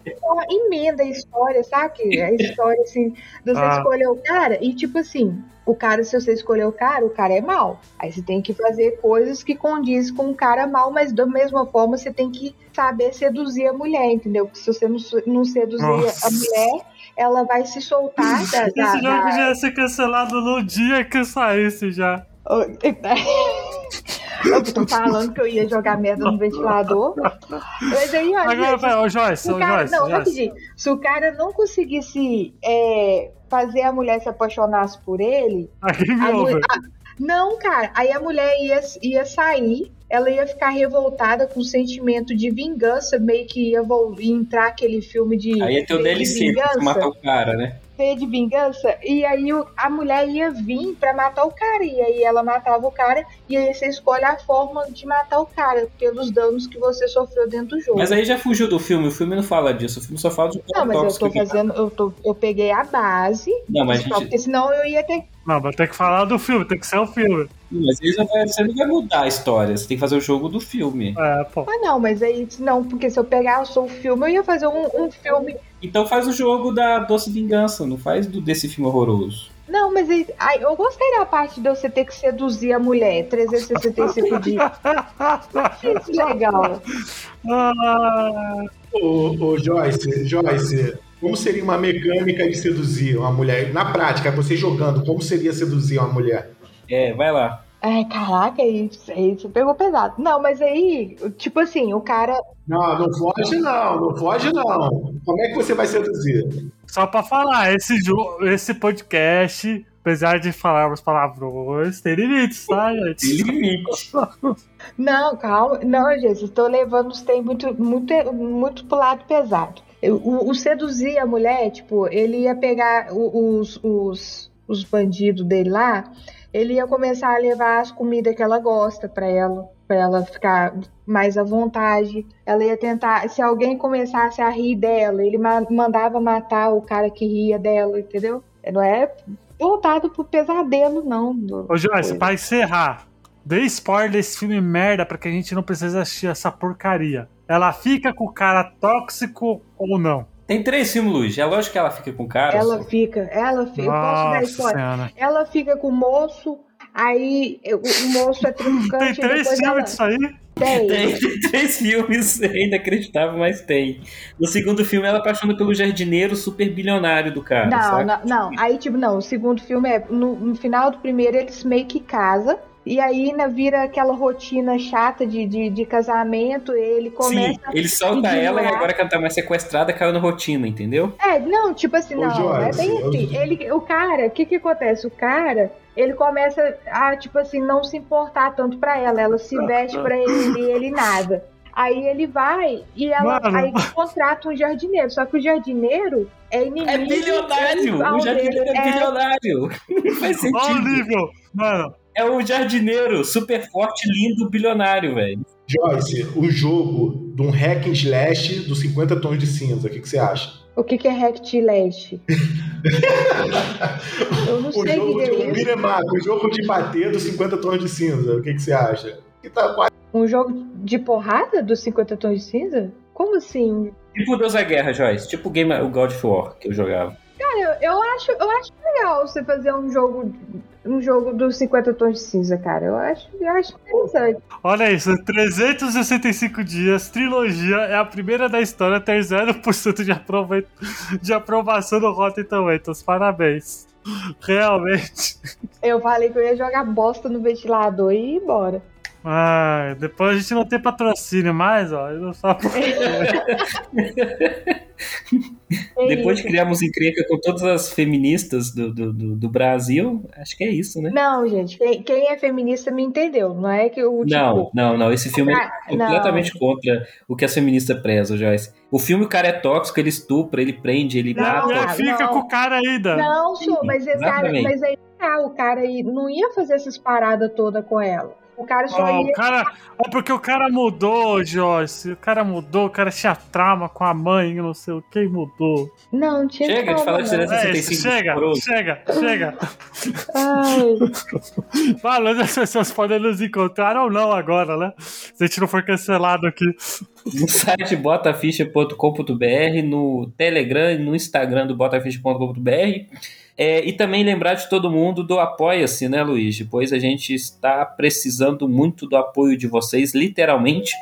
emenda a história, sabe? A história, assim, de você Ah. escolher o cara e, tipo assim, o cara, se você escolher o cara, o cara é mal. Aí você tem que fazer coisas que condiz com o cara mal, mas da mesma forma você tem que saber seduzir a mulher, entendeu? Porque se você não seduzir Nossa. a mulher, ela vai se soltar da. da, Esse jogo da- já ia ser cancelado no dia que saísse já. Eu tô falando que eu ia jogar merda no ventilador. Mas aí, ó, Agora, ô Joyce, o cara, Joyce, não, Joyce. rapidinho. Se o cara não conseguisse é, fazer a mulher se apaixonasse por ele, A Game a mulher- a- não, cara, aí a mulher ia, ia sair, ela ia ficar revoltada com o sentimento de vingança, meio que ia, vol- ia entrar aquele filme de. Aí ia ter o DLC matar o cara, né? De vingança, e aí o- a mulher ia vir pra matar o cara, e aí ela matava o cara, e aí você escolhe a forma de matar o cara, pelos danos que você sofreu dentro do jogo. Mas aí já fugiu do filme, o filme não fala disso, o filme só fala de um Não, mas eu tô que- fazendo, eu, tô, eu peguei a base, Não, mas a só gente. porque senão eu ia ter. Não, mas tem que falar do filme, tem que ser o filme. Mas aí vai- você não vai mudar a história, você tem que fazer o jogo do filme. É, pô. Ah, não, mas aí, não, porque se eu pegar o seu filme, eu ia fazer um, um filme. Então faz o jogo da Doce Vingança, não faz do desse filme horroroso. Não, mas aí, ai, eu gostei da parte de você ter que seduzir a mulher 365 dias. Isso é legal. Ah, Ô, ô, Joyce, Joyce, como seria uma mecânica de seduzir uma mulher? Na prática, você jogando, como seria seduzir uma mulher? É, vai lá. Ai, caraca, aí, aí você pegou pesado. Não, mas aí, tipo assim, o cara. Não, não foge não, não foge não. Como é que você vai seduzir? só pra falar, esse, jo- esse podcast, apesar de falarmos palavrões, tem limites, tá, Tem gente? limite. Não, calma. Não, gente, estou levando os tem muito, muito, muito pro lado pesado. O, o seduzir a mulher, tipo, ele ia pegar os, os, os bandidos dele lá, ele ia começar a levar as comidas que ela gosta pra ela, pra ela ficar mais à vontade. Ela ia tentar, se alguém começasse a rir dela, ele ma- mandava matar o cara que ria dela, entendeu? Não é voltado pro pesadelo, não. Ô, Joyce, pra encerrar, dê spoiler desse filme merda pra que a gente não precise assistir essa porcaria. Ela fica com o cara tóxico ou não? Tem três filmes, Luiz. É lógico que ela fica com o cara. Ela só. fica, ela fica. Eu posso dar Nossa spoiler? senhora. Ela fica com o moço, aí o, o moço é traficante. Tem três filmes ela... disso aí? Tem. Tem, tem três filmes, é inacreditável, mas tem. No segundo filme, ela apaixona pelo jardineiro super bilionário do cara. Não, sabe? não, não. Aí, tipo, não. O segundo filme é. No, no final do primeiro, eles meio que casam. E aí né, vira aquela rotina chata de, de, de casamento. Ele Sim, começa. ele solta ela e agora que ela tá mais sequestrada, caiu na rotina, entendeu? É, não, tipo assim, não, não é bem assim. Ele, o cara, o que que acontece? O cara, ele começa a, tipo assim, não se importar tanto pra ela. Ela se veste pra ele e ele nada. Aí ele vai e ela Mano. aí contrata um jardineiro. Só que o jardineiro é inimigo. É bilionário! O jardineiro dele. é bilionário! Não faz Olha o sentido. nível. Mano, É o jardineiro, super forte, lindo, bilionário, velho. Joyce, um jogo de um hack and slash dos 50 tons de cinza, o que, que você acha? O que que é Rectileste? Eu não O sei o jogo que, de que é um isso. o jogo de bater dos 50 tons de cinza, o que, que você acha? Que tá quase Um jogo de porrada dos 50 tons de cinza? Como assim? Tipo Deus da Guerra, Joyce. Tipo o, game, o God of War que eu jogava. Eu, eu acho, eu acho legal você fazer um jogo, um jogo dos 50 tons de cinza, cara. Eu acho, eu acho interessante. olha isso. 365 dias, trilogia, é a primeira da história a ter 0% de, aprova- de aprovação no Rotten Tomatoes. Parabéns. Realmente. Eu falei que eu ia jogar bosta no ventilador e ir embora. Ah, depois a gente não tem patrocínio mais, ó. Eu não só... Depois de criarmos encrenca com todas as feministas do, do, do, do Brasil, acho que é isso, né? Não, gente, quem, é feminista me entendeu. Não é que o. Tipo, Não, não, não. Esse filme Ah, é completamente contra o que as feministas prezam, Joyce. O filme, o cara é tóxico, ele estupra, ele prende, ele Não, mata. Ele Ah, fica não. com o cara ainda. Não, senhor, mas, cara, exatamente. mas aí tá, o cara aí não ia fazer essas paradas todas com ela. O cara só Ó, ia. o cara, é porque o cara mudou, Joyce. O cara mudou, o cara tinha trauma com a mãe, não sei o que, mudou. Não, não tinha Chega de como, falar de não. diferença. É, 65 chega, chega, chega. Ai, Falando, as pessoas podem nos encontrar ou não agora, né? Se a gente não for cancelado aqui. no site botaficha.com.br, no Telegram e no Instagram do botaficha.com.br. É, e também lembrar de todo mundo do Apoia-se, né, Luiz? Pois a gente está precisando muito do apoio de vocês, literalmente.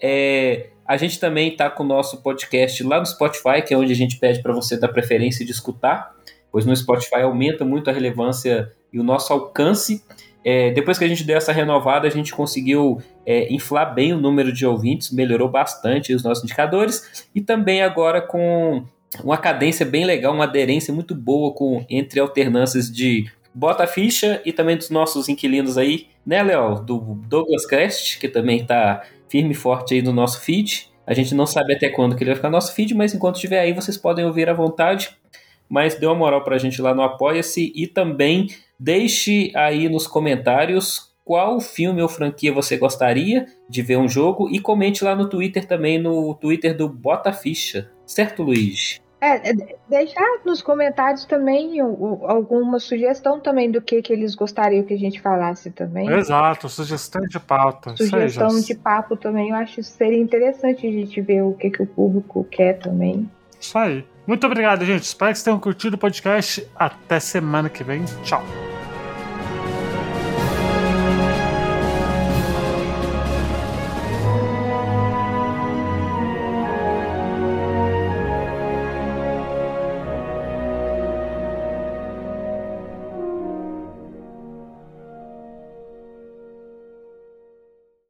É, a gente também está com o nosso podcast lá no Spotify, que é onde a gente pede para você dar preferência de escutar, pois no Spotify aumenta muito a relevância e o nosso alcance. É, depois que a gente deu essa renovada, a gente conseguiu é, inflar bem o número de ouvintes, melhorou bastante os nossos indicadores, e também agora com uma cadência bem legal, uma aderência muito boa com entre alternâncias de Bota Ficha e também dos nossos inquilinos aí, né, Léo? Do Douglas Crest, que também tá firme e forte aí no nosso feed. A gente não sabe até quando que ele vai ficar no nosso feed, mas enquanto estiver aí, vocês podem ouvir à vontade. Mas dê uma moral pra gente lá no Apoia-se e também deixe aí nos comentários qual filme ou franquia você gostaria de ver um jogo e comente lá no Twitter também, no Twitter do Bota Ficha. Certo, Luiz? É, é, deixar nos comentários também o- o- alguma sugestão também do que, que eles gostariam que a gente falasse também. Exato, sugestão de pauta. Isso aí, Sugestão Joyce. de papo também, eu acho que seria interessante a gente ver o que, que o público quer também. Isso aí. Muito obrigado, gente. Espero que vocês tenham curtido o podcast. Até semana que vem. Tchau.